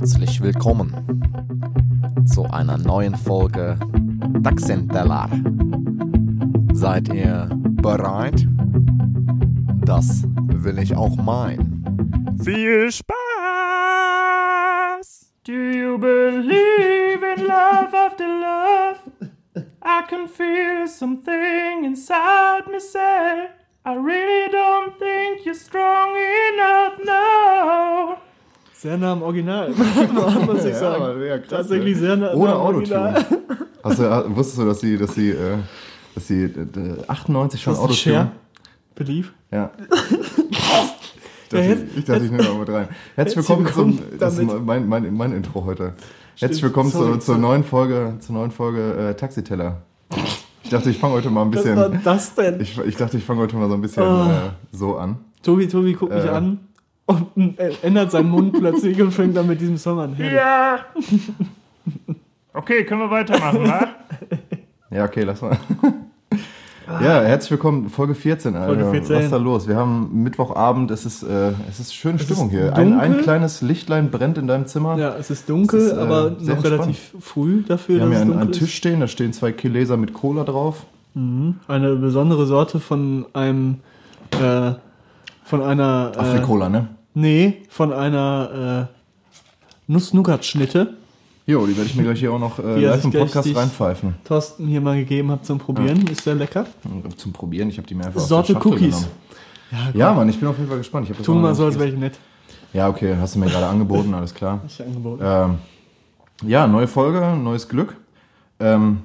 Herzlich willkommen zu einer neuen Folge Taxenteller. Seid ihr bereit? Das will ich auch meinen. Viel Spaß! Do you believe in love after love? I can feel something inside me say, I really don't think you're strong enough now. Sehr nah am Original, muss ich sagen. aber ja, krass, Tatsächlich sehr nah, Ohne nah am Original. Autotune. Hast du, äh, wusstest du, dass sie, dass sie, äh, dass sie äh, 98 schon Das ist ein Autotune? Share. Believe. Ja. Ich dachte, Ja, ich, ich, dachte, ich nehme mal mit rein. Herzlich willkommen, willkommen zum, das ist mein, mein, mein Intro heute. Herzlich willkommen sorry, zur, zur neuen Folge, zur neuen Folge äh, Taxiteller. Ich dachte, ich fange heute mal ein Was bisschen, war das denn? ich, ich dachte, ich fange heute mal so ein bisschen Oh. äh, so an. Tobi, Tobi guckt mich Äh. an und äh, ändert seinen Mund plötzlich und fängt dann mit diesem Song an. Herrlich. Ja. Okay, können wir weitermachen, wa? Ja, okay, lass mal. Ja, herzlich willkommen, Folge 14, Alter. Folge 14. Was ist da los? Wir haben Mittwochabend, es ist, äh, es ist schöne Stimmung ist hier. Ein, ein kleines Lichtlein brennt in deinem Zimmer. Ja, es ist dunkel, Es ist, äh, aber noch relativ früh dafür, Wir haben hier es einen, Tisch stehen, da stehen zwei Chileser mit Cola drauf. ist. Eine besondere Sorte von einem äh, von einer äh, Afrikola, ne? Nee, von einer äh, Nuss-Nougat-Schnitte. Jo, die werde ich mir gleich hier auch noch äh, live im Podcast reinpfeifen. Thorsten hier mal gegeben hat zum Probieren. Ist sehr lecker. Zum Probieren, ich habe die mir einfach Sorte aus der Schachtel Cookies. genommen. Ja, Mann, ich bin auf jeden Fall gespannt. Ich Tu mal so, als wäre ich nett. Ja, okay, hast du mir gerade angeboten, alles klar. Ich angeboten. Ähm, ja, neue Folge, neues Glück. Ähm,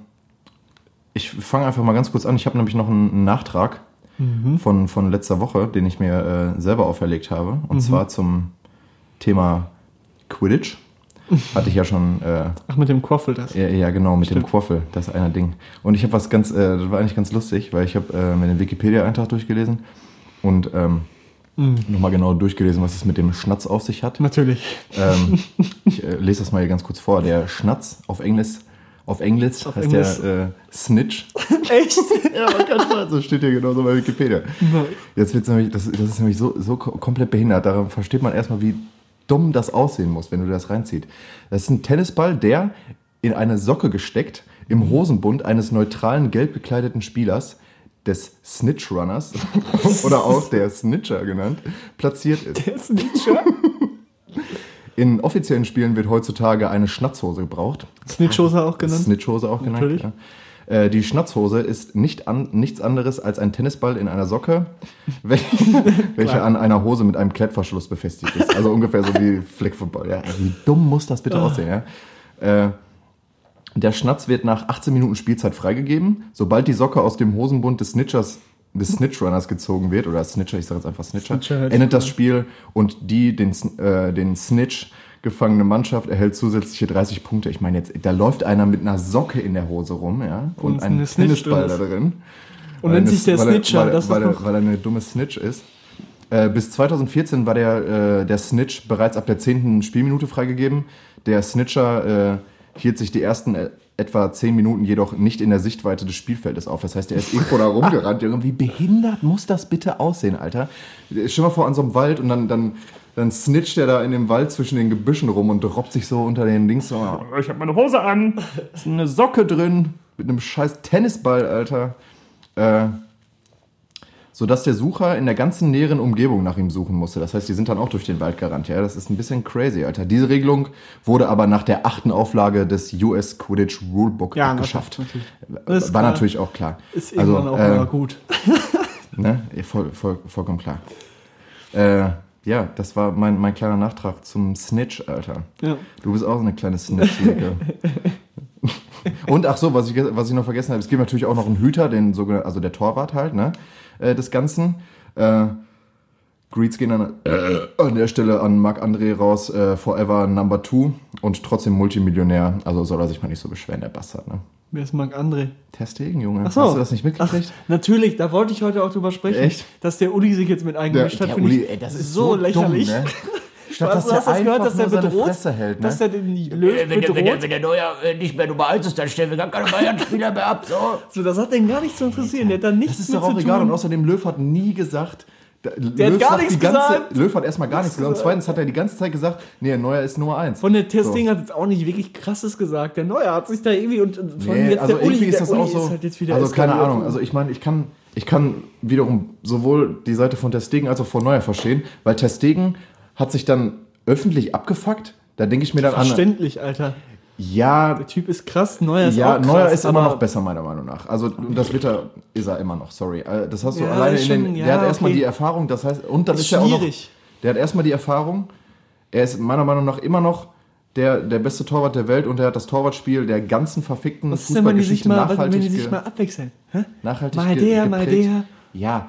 ich fange einfach mal ganz kurz an. Ich habe nämlich noch einen Nachtrag Mhm. von, von letzter Woche, den ich mir äh, selber auferlegt habe. Und Mhm. zwar zum Thema Quidditch. Hatte ich ja schon, äh, Ach, mit dem Quaffel das. ja, ja genau, mit dem Stimmt. Quaffel, das ist einer Ding. Und ich habe was ganz, äh, das war eigentlich ganz lustig, weil ich habe äh, mir den Wikipedia-Eintrag durchgelesen und ähm, Mhm. nochmal genau durchgelesen, was es mit dem Schnatz auf sich hat. Natürlich. Ähm, ich äh, lese das mal hier ganz kurz vor. Der Schnatz auf Englisch, auf Englisch Auf heißt Englisch. der äh, Snitch. Echt? ja, man kann schon, so steht hier genauso bei Wikipedia. Jetzt wird's nämlich, das, das ist nämlich so, so ko- komplett behindert. Daran versteht man erstmal, wie dumm das aussehen muss, wenn du das reinziehst. Das ist ein Tennisball, der in eine Socke gesteckt, im Hosenbund eines neutralen, gelb bekleideten Spielers, des Snitch Runners oder auch der Snitcher genannt, platziert ist. Der Snitcher? In offiziellen Spielen wird heutzutage eine Schnatzhose gebraucht. Snitchhose auch genannt. Snitchhose auch genannt. Natürlich. Ja. Äh, Die Schnatzhose ist nicht an, nichts anderes als ein Tennisball in einer Socke, wel- welche an einer Hose mit einem Klettverschluss befestigt ist. Also ungefähr so wie Fleckfootball. Ja. Wie dumm muss das bitte aussehen? Ja? Äh, der Schnatz wird nach 18 Minuten Spielzeit freigegeben. Sobald die Socke aus dem Hosenbund des Snitchers des Snitchrunners gezogen wird, oder Snitcher, ich sage jetzt einfach Snitcher, Snitcher sich endet das Spiel und die den, äh, den Snitch gefangene Mannschaft erhält zusätzliche 30 Punkte. Ich meine jetzt, da läuft einer mit einer Socke in der Hose rum, ja, und, Und ein eine Snitch Tennisball da drin. Und Weil nennt sich der weil er- Snitcher. weil, Das ist weil, er, noch weil er eine dumme Snitch ist. Äh, bis 2014 war der, äh, der Snitch bereits ab der 10. Spielminute freigegeben. Der Snitcher äh, hielt sich die ersten äh, etwa 10 Minuten jedoch nicht in der Sichtweite des Spielfeldes auf. Das heißt, er ist irgendwo da rumgerannt. Wie behindert muss das bitte aussehen, Alter? Stell mal vor, an so einem Wald und dann, dann, dann snitcht er da in dem Wald zwischen den Gebüschen rum und robbt sich so unter den Dings. So, Ich habe meine Hose an. ist eine Socke drin mit einem scheiß Tennisball, Alter. Äh, sodass der Sucher in der ganzen näheren Umgebung nach ihm suchen musste. Das heißt, die sind dann auch durch den Wald gerannt. Ja, das ist ein bisschen crazy, Alter. Diese Regelung wurde aber nach der achten Auflage des US Quidditch Rulebook Ja, abgeschafft. natürlich. War klar. natürlich auch klar. Ist irgendwann auch äh, gut. Ne? Voll, voll, vollkommen klar. Äh, ja, das war mein, mein kleiner Nachtrag zum Snitch, Alter. Ja. Du bist auch so eine kleine Snitch-Lecke. Und ach so, was ich, was ich noch vergessen habe, es gibt natürlich auch noch einen Hüter, den sogenannten, also der Torwart halt, ne, äh, des Ganzen. Äh, Greets gehen an, äh, an der Stelle an Marc André raus, äh, Forever Number Two und trotzdem Multimillionär. Also soll er sich mal nicht so beschweren, der Bastard, ne? Wer ist Marc André? Testegen, Junge. Ach so. Hast du das nicht mitgekriegt? Natürlich, da wollte ich heute auch drüber sprechen, Echt? dass der Uli sich jetzt mit eingemischt hat, finde ich ey, das so, lächerlich. Dumm, ne? Statt Was, dass hast das gehört, dass der bedroht, Fresse hält, ne? dass der den Löw Äh, wenn, der, wenn, der, bedroht. wenn der Neuer äh, nicht mehr Nummer 1 ist, dann stellen wir gar keine Bayern-Spieler mehr ab. So. So, das hat den gar nicht zu interessieren. Der hat da nichts Das ist mit doch auch zu egal. Und außerdem, Löw hat nie gesagt, Der hat gar nichts ganze, gesagt. Löw hat erstmal gar nichts gesagt. Und zweitens hat er die ganze Zeit gesagt, nee, Neuer ist Nummer eins. Von der Testing hat jetzt auch nicht wirklich krasses gesagt. Der Neue hat sich da irgendwie und von Nee, jetzt also der Uli, irgendwie ist das Uli auch so. halt also keine. Ahnung. Also ich meine, ich kann, ich kann wiederum sowohl die Seite von Testegen als auch von Neuer verstehen, weil Testegen hat sich dann öffentlich abgefuckt. Da denke ich mir dann an. Verständlich, Alter. Ja, Der Typ ist krass, Neuer ist ja, auch krass. Neuer ist immer noch besser, meiner Meinung nach. Also, und das wird er, ist er immer noch, sorry. Äh, Das hast du Ja, alleine ist in den, schon- ja, der hat erstmal okay. die Erfahrung, das heißt, und dann Ist ist, er auch noch, schwierig. der hat erstmal die Erfahrung, er ist meiner Meinung nach immer noch der, der beste Torwart der Welt und er hat das Torwartspiel der ganzen verfickten Was wenn Fußballgeschichte mal, wenn nachhaltig, die sich mal abwechseln? Hä? nachhaltig Mal der, mal der. Ja,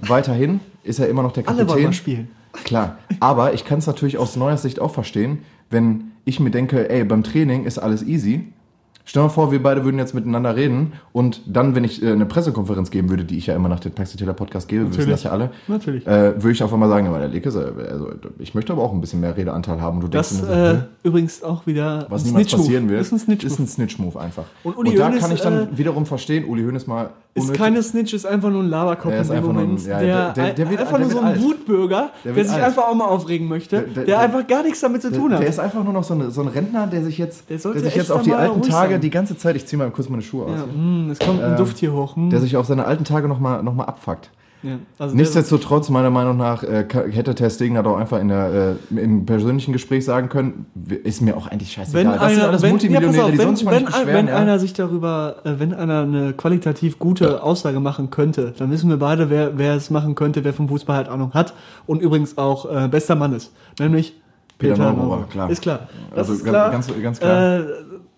weiterhin ist er immer noch der Alle Kapitän. wollen mal spielen. Klar, aber ich kann es natürlich aus neuer Sicht auch verstehen, wenn ich mir denke, ey, beim Training ist alles easy. Stell dir mal vor, wir beide würden jetzt miteinander reden und dann, wenn ich äh, eine Pressekonferenz geben würde, die ich ja immer nach dem Paxi Taylor Podcast gebe, wir wissen das ja alle, Natürlich. äh, würde ich auf einmal sagen, der Leke, also, ich möchte aber auch ein bisschen mehr Redeanteil haben. Und du Das denkst nur so, äh, übrigens auch wieder was ein niemals Snitch-Move. passieren wird, Ist ein Snitch-Move. ist ein Snitch-Move einfach. Und Und, Uli da Hoeneß, kann ich dann äh, wiederum verstehen, Uli Hoeneß mal Ist unnötig- keine Snitch, ist einfach nur ein Laberkopf Er in ist dem einfach nur ein- Moment. ja, der, der- der- der wird- einfach der nur so ein. Wutbürger, Der der, sich alt. einfach auch mal aufregen möchte, Der- der, der- einfach gar nichts damit zu tun Der hat. ist einfach nur noch so, eine, so ein Rentner, der sich jetzt, Der der sich jetzt auf die alten Tage sein. die ganze Zeit, ich ziehe mal kurz meine Schuhe aus, ja, mh, es kommt ein Duft hier hoch. Mh. der sich auf seine alten Tage nochmal noch mal abfuckt. ja, also Nichtsdestotrotz, meiner Meinung nach, äh, hätte Stegen da doch einfach in der, äh, im persönlichen Gespräch sagen können, ist mir auch eigentlich scheißegal. wenn das sind einer, alles wenn, ja, Multimillionäre, pass auf, die wenn, sonst wenn, nicht beschweren. wenn ja. einer sich darüber, äh, wenn einer eine qualitativ gute Aussage machen könnte, dann wissen wir beide, wer, wer es machen könnte, wer vom Fußball halt Ahnung hat und übrigens auch äh, bester Mann ist, nämlich Peter Peter, Neururer. klar. Ist klar. Das Also ist ganz- klar. ganz- ganz klar. Äh,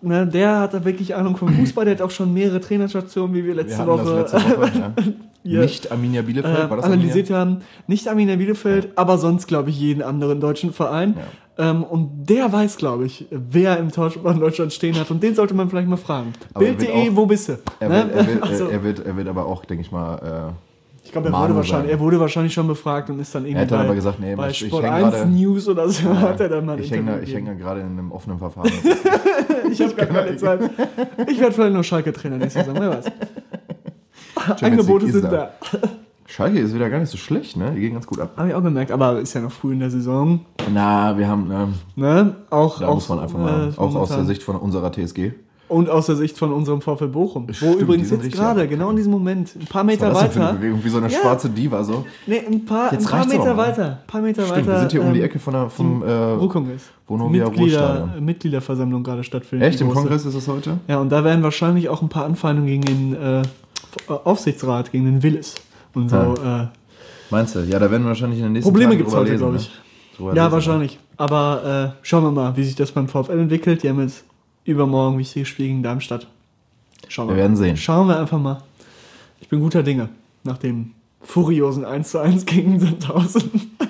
ne, der hat da wirklich Ahnung vom Fußball, der hat auch schon mehrere Trainerstationen, wie wir Wir letzte hatten Woche letzte Woche, ja. Nicht Arminia Bielefeld, äh, war das analysiert haben. Nicht Arminia Bielefeld, aber sonst, glaube ich, jeden anderen deutschen Verein. Ähm, und der weiß, glaube ich, wer im Torschützen Deutschland stehen hat. Und den sollte man vielleicht mal fragen. Er Bild.de, wo bist du? Er Ne? wird, er, wird, Also, er, wird, er wird aber auch, denke ich mal, ich glaube, er, Manu wurde wahrscheinlich- sein. er wurde wahrscheinlich schon befragt und ist dann irgendwie hat dann bei, aber gesagt, nee, bei ich- ich Sport häng 1 gerade- News oder so äh, hat er dann mal ich hänge ich häng gerade in einem offenen Verfahren. Ich habe gar keine Zeit. Ich werde vielleicht noch Schalke-Trainer nächste Saison, wer weiß. Angebote sind da. Schalke ist wieder gar nicht so schlecht, ne? Die gehen ganz gut ab. Habe ich auch gemerkt, aber ist ja noch früh in der Saison. Na, wir haben, ähm, Ne? Auch, da auch, muss man einfach mal, äh, auch aus der. Sicht von unserer TSG. Und aus der Sicht von unserem VfL Bochum. Wo Stimmt, die übrigens jetzt gerade, genau in diesem Moment, ein paar Was Meter war das denn für eine weiter. Bewegung? Wie so eine Ja. schwarze Diva so. Nee, ein paar, Jetzt ein paar Meter mal. weiter. Ein paar Meter Stimmt, weiter. wir sind hier um die ähm, Ecke von der, vom äh, Ruhrkongress. Vonovia Mitglieder. Mitgliederversammlung gerade stattfindet. Echt? Im. Kongress ist es heute? Ja, und da werden wahrscheinlich auch ein paar Anfeindungen gegen den äh, Aufsichtsrat, gegen den Willis. Und so. Äh, Meinst du? Ja, da werden wir wahrscheinlich in den nächsten Probleme gibt's drüber heute, glaube ne? ich. Drüber Ja, lesen, wahrscheinlich. Aber äh, schauen wir mal, wie sich das beim VfL entwickelt. Die haben jetzt übermorgen ein wichtiges Spiel gegen Darmstadt. Schauen Wir werden sehen. Schauen wir einfach mal. Ich bin guter Dinge. Nach dem furiosen 1 zu 1 gegen Sandhausen.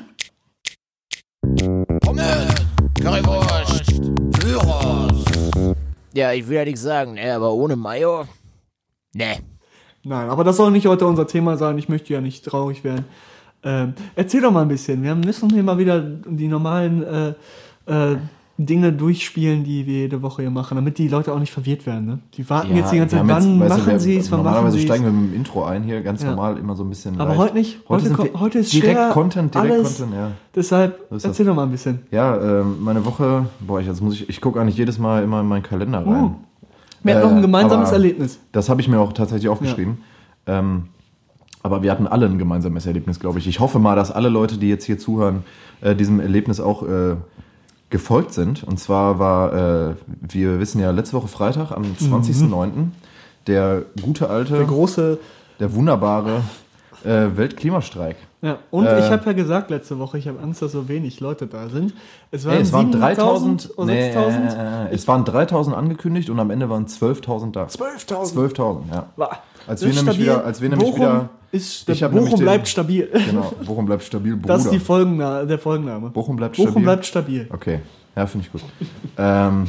Pommes, Currywurst, Gyros. Ja, ich will ja nichts sagen, ne, aber ohne Mayo? Ne. Nein, aber das soll nicht heute unser Thema sein. Ich möchte ja nicht traurig werden. Ähm, erzähl doch mal ein bisschen. Wir müssen hier mal wieder die normalen äh, äh, Dinge durchspielen, die wir jede Woche hier machen, damit die Leute auch nicht verwirrt werden. Ne? Die warten jetzt die ganze wir Zeit, wann jetzt- machen wir- sie es, wann machen Normalerweise sie steigen es. wir mit dem Intro ein hier, ganz Ja. normal, immer so ein bisschen Aber leicht. heute nicht. Heute wir- heute ist direkt schwer, Content, direkt alles- Content, ja. Deshalb So erzähl doch mal ein bisschen. Ja, ähm, meine Woche, boah, ich, jetzt muss ich, ich gucke eigentlich jedes Mal immer in meinen Kalender rein. Wir hatten Äh, noch ein gemeinsames aber- Erlebnis. Das habe ich mir auch tatsächlich aufgeschrieben. Ähm, aber wir hatten alle ein gemeinsames Erlebnis, glaube ich. Ich hoffe mal, dass alle Leute, die jetzt hier zuhören, äh, diesem Erlebnis auch äh, gefolgt sind. Und zwar war, äh, wir wissen ja, letzte Woche Freitag, am 20.09., der gute alte, Mhm. Der große. der wunderbare äh, Weltklimastreik. Ja, und Äh, ich habe ja gesagt letzte Woche, ich habe Angst, dass so wenig Leute da sind. Es waren, es waren 3000, 3000 oder nee, 6000. äh, äh, es waren 3000 angekündigt und am Ende waren 12.000 da. 12.000. 12.000, ja. War- Als wir nämlich wieder, als wir nämlich Bochum wieder, Ist, Ich Bochum nämlich den- bleibt stabil. genau, Bochum bleibt stabil, Bruder. Das ist die Folgena der Folgenname. Bochum bleibt Bochum stabil. bleibt stabil. Okay, ja, finde ich gut. ähm,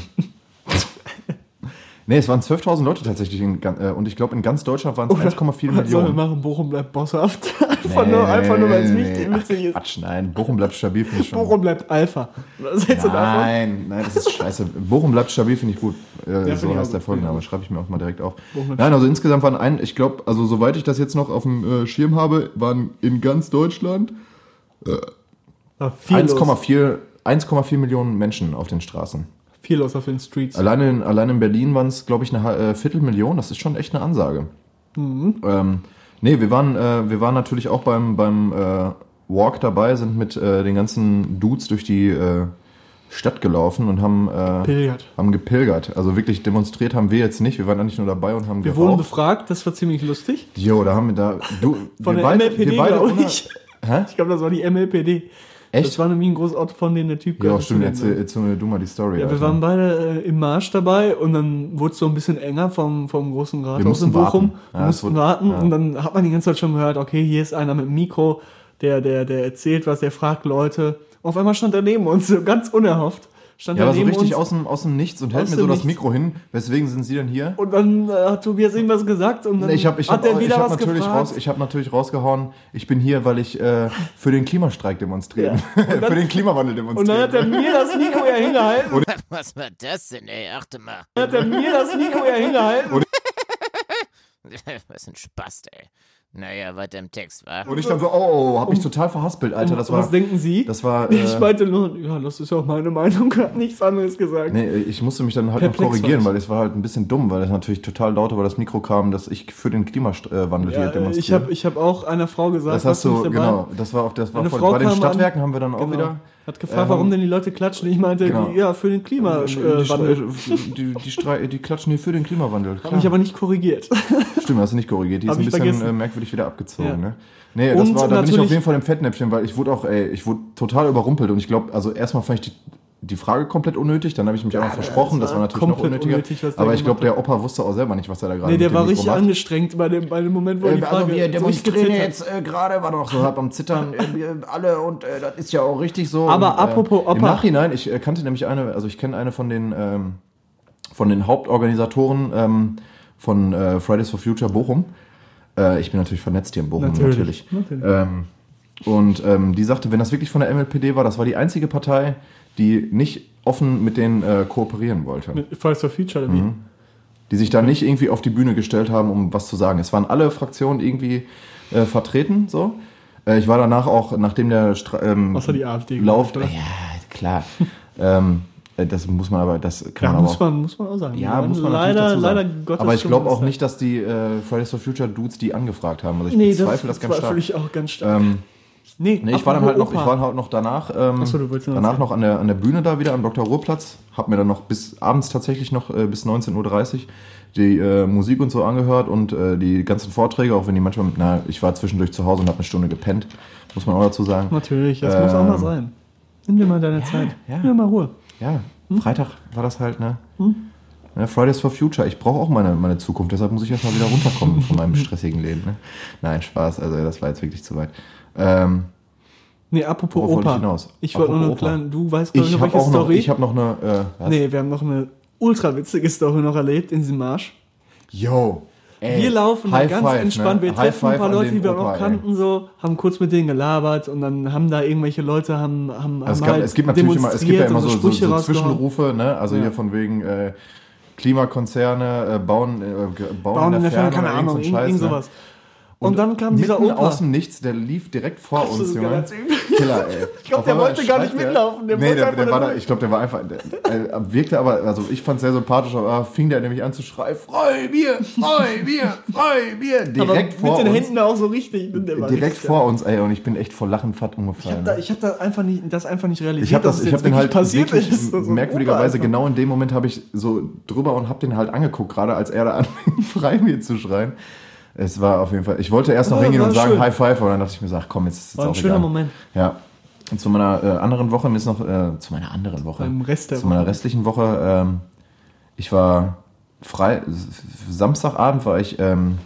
Nee, es waren 12.000 Leute tatsächlich in, äh, und ich glaube in ganz Deutschland waren es 1,4 Sollen wir Millionen. machen, Bochum bleibt bosshaft. einfach, nur, einfach nur, weil es wichtig Ach, witzig ist. Quatsch, nein, Bochum bleibt stabil, finde ich schon. Bochum bleibt Alpha. Nein, nein, das ist scheiße. Bochum bleibt stabil, finde ich gut. Äh, find so heißt der Folgenname, schreibe ich mir auch mal direkt auf. Bochum Nein, also insgesamt waren ein, ich glaube, also soweit ich das jetzt noch auf dem äh, Schirm habe, waren in ganz Deutschland Ja, viel, los. 1,4 1,4 Millionen Menschen auf den Straßen. Viel los auf den Streets. Alleine in, allein in Berlin waren es, glaube ich, eine äh, Viertelmillion. Das ist schon echt eine Ansage. Mhm. Ähm, nee, wir waren, äh, wir waren natürlich auch beim, beim äh, Walk dabei, sind mit äh, den ganzen Dudes durch die äh, Stadt gelaufen und haben, äh, Pilgert. haben gepilgert. Also wirklich demonstriert haben wir jetzt nicht. Wir waren eigentlich nur dabei und haben Wir wurden geraucht. befragt, das war ziemlich lustig. Jo, da haben wir da. Du, Von wir der beide- MLPD, wir beide ich. Hä? Ich glaube, das war die MLPD. Echt? Das war nämlich ein großes Auto, von denen der Typ Ja, stimmt. denen. jetzt du mal die Story. Ja, wir Alter. waren beide äh, im Marsch dabei und dann wurde es so ein bisschen enger vom, vom großen Rathaus in Bochum. warten. Wir Ja, es mussten wurde- warten ja. und dann hat man die ganze Zeit schon gehört, okay, hier ist einer mit dem Mikro, der, der, der erzählt was, der fragt Leute. Auf einmal stand er neben uns, so ganz unerhofft. Stand Ja, er aber so richtig uns aus dem, aus dem Nichts und hält mir so das Nichts. Mikro hin. Weswegen sind Sie denn hier? und dann äh, hat Tobias irgendwas gesagt und dann Ich habe ich hat hab, er wieder hab was natürlich, gefragt. raus, ich hab natürlich rausgehauen, ich bin hier, weil ich äh, für den Klimastreik demonstriere. für den Klimawandel und dann hat er demonstriere. mir das Mikro ja hingehalten. Was war das denn, ey? Achte mal. Dann hat er mir das Mikro ja hingehalten. Was ein Spaß, ey. Naja, weiter im Text, wa? Und ich dann so, oh, oh hab mich total verhaspelt, Alter. Das Und war, was denken Sie? das war, äh, ich meinte nur, ja, das ist ja auch meine Meinung, habe nichts anderes gesagt. nee, ich musste mich dann halt noch Perplex korrigieren, war weil es war halt ein bisschen dumm, weil es natürlich total laut war, das Mikro kam, dass ich für den Klimawandel hier Ja, äh, demonstriere. ich habe ich hab auch einer Frau gesagt, das hast du, nicht dabei? genau, das war auf das war Frau bei den kam an- Stadtwerken haben wir dann auch Genau. wieder Hat gefragt, Äh, warum denn die Leute klatschen. Ich meinte, Genau. die, ja, für den die, Klimawandel. Strei- die, die, Strei- die klatschen hier für den Klimawandel. Habe mich aber nicht korrigiert. Stimmt, hast du nicht korrigiert. Die ist Hab ein bisschen vergessen. äh, merkwürdig wieder abgezogen, Ja. ne? Nee, das Und war, da bin ich auf jeden Fall im Fettnäpfchen, weil ich wurde auch, ey, ich wurde total überrumpelt und ich glaube, also erstmal fand ich die, die Frage komplett unnötig, dann habe ich mich einfach versprochen, das das war war natürlich noch unnötiger. unnötig, aber ich glaube, der Opa wusste auch selber nicht, was er da gerade nee, der war richtig macht. angestrengt bei dem, bei dem Moment, wo die Äh, Frage also wir demonstrieren jetzt äh, gerade, war doch so halb am Zittern, äh, alle und äh, das ist ja auch richtig so. Aber und, apropos Im Opa. Nachhinein, ich äh, kannte nämlich eine, also ich kenne eine von den, ähm, von den Hauptorganisatoren ähm, von äh, Fridays for Future Bochum. Äh, ich bin natürlich vernetzt hier in Bochum, natürlich. Natürlich, natürlich. Ähm, und ähm, die sagte, wenn das wirklich von der MLPD war, das war die einzige Partei, die nicht offen mit denen äh, kooperieren wollte. Mit Fridays for Future, oder wie? Mhm. Die sich da nicht irgendwie auf die Bühne gestellt haben, um was zu sagen. Es waren alle Fraktionen irgendwie äh, vertreten, so. Äh, ich war danach auch, nachdem der Stra ähm, Außer die AfD. Lauf, ja, klar. ähm, äh, das muss man aber, das kann Ja, man muss aber auch. man, muss man auch sagen. Ja, muss man leider, dazu sagen. leider Gottes aber ich glaube auch nicht, dass die äh, Fridays for Future Dudes die angefragt haben. Also ich Nee, bezweifle das, das ganz stark. ich auch ganz stark. Ähm, nee, nee, ich war dann halt noch, ich war halt noch danach, ähm, so, danach erzählen. noch an der, an der Bühne da wieder am Dr. Ruhrplatz. Hab mir dann noch bis abends tatsächlich noch äh, bis 19.30 Uhr die äh, Musik und so angehört und äh, die ganzen Vorträge, auch wenn die manchmal, na, ich war zwischendurch zu Hause und habe eine Stunde gepennt, muss man auch dazu sagen. Natürlich, das muss auch mal Ähm, sein. Nimm dir mal deine Zeit. ja. Nimm dir mal Ruhe. Ja, Hm? Freitag war das halt, ne? Ne Fridays for Future. Ich brauche auch meine, meine Zukunft, deshalb muss ich erstmal wieder runterkommen von meinem stressigen Leben. Ne? Nein, Spaß, also das war jetzt wirklich zu weit. Ähm, Nee, apropos Worauf Opa. ich hinaus? Ich wollte nur Opa. kleine, du weißt noch, habe welche auch noch, Story? ich habe noch eine, äh, was? nee, wir haben noch eine ultra witzige Story noch erlebt in diesem Marsch. Yo, ey, Wir laufen da ganz five, entspannt. ne? Wir treffen ein paar Leute, die wir Opa, noch ey. kannten, so, haben kurz mit denen gelabert und dann haben da irgendwelche Leute haben, haben, Also es, haben gab, halt es gibt natürlich immer, es gibt ja immer so, so, so. Zwischenrufe, ne? Also Ja. hier von wegen äh, Klimakonzerne äh, bauen, äh, bauen, Bauen in der Ferne, keine oder Ahnung, irgend so irgend, ein irgend Scheiß, ne? Sowas. Und, dann kam dieser Opa. aus dem Nichts, der lief direkt vor uns, ist Junge. ganz übel. Killer, ey. Ich glaub, Auf der wollte gar nicht mitlaufen, der nee, der, der war da, ich glaube, der war einfach, der, äh, wirkte aber, also ich fand sehr sympathisch, aber fing der nämlich an zu schreien, freu Bier, freu Bier, freu Bier, direkt Aber mit vor den uns. Händen auch so richtig. Der war Direkt richtig vor uns, ey, und ich bin echt vor Lachen fett Ich umgefallen. habe da, ich hab da einfach nicht, das einfach nicht realisiert, Ich habe das, dass es ich habe den halt passiert wirklich ist. Merkwürdigerweise Opa genau in dem Moment habe ich so drüber und habe den halt angeguckt, gerade als er da anfing, Freibier zu schreien. Es war auf jeden Fall. Ich wollte erst noch Ja, hingehen und sagen schön. High Five, aber dann dachte ich mir, so, ach komm, jetzt ist es War ein auch schöner egal. Moment. Ja. Und zu meiner äh, anderen Woche, mir ist noch äh, zu meiner anderen Woche, Beim Rest der zu meiner restlichen Woche. Ähm, ich war frei. Samstagabend war ich. Ähm,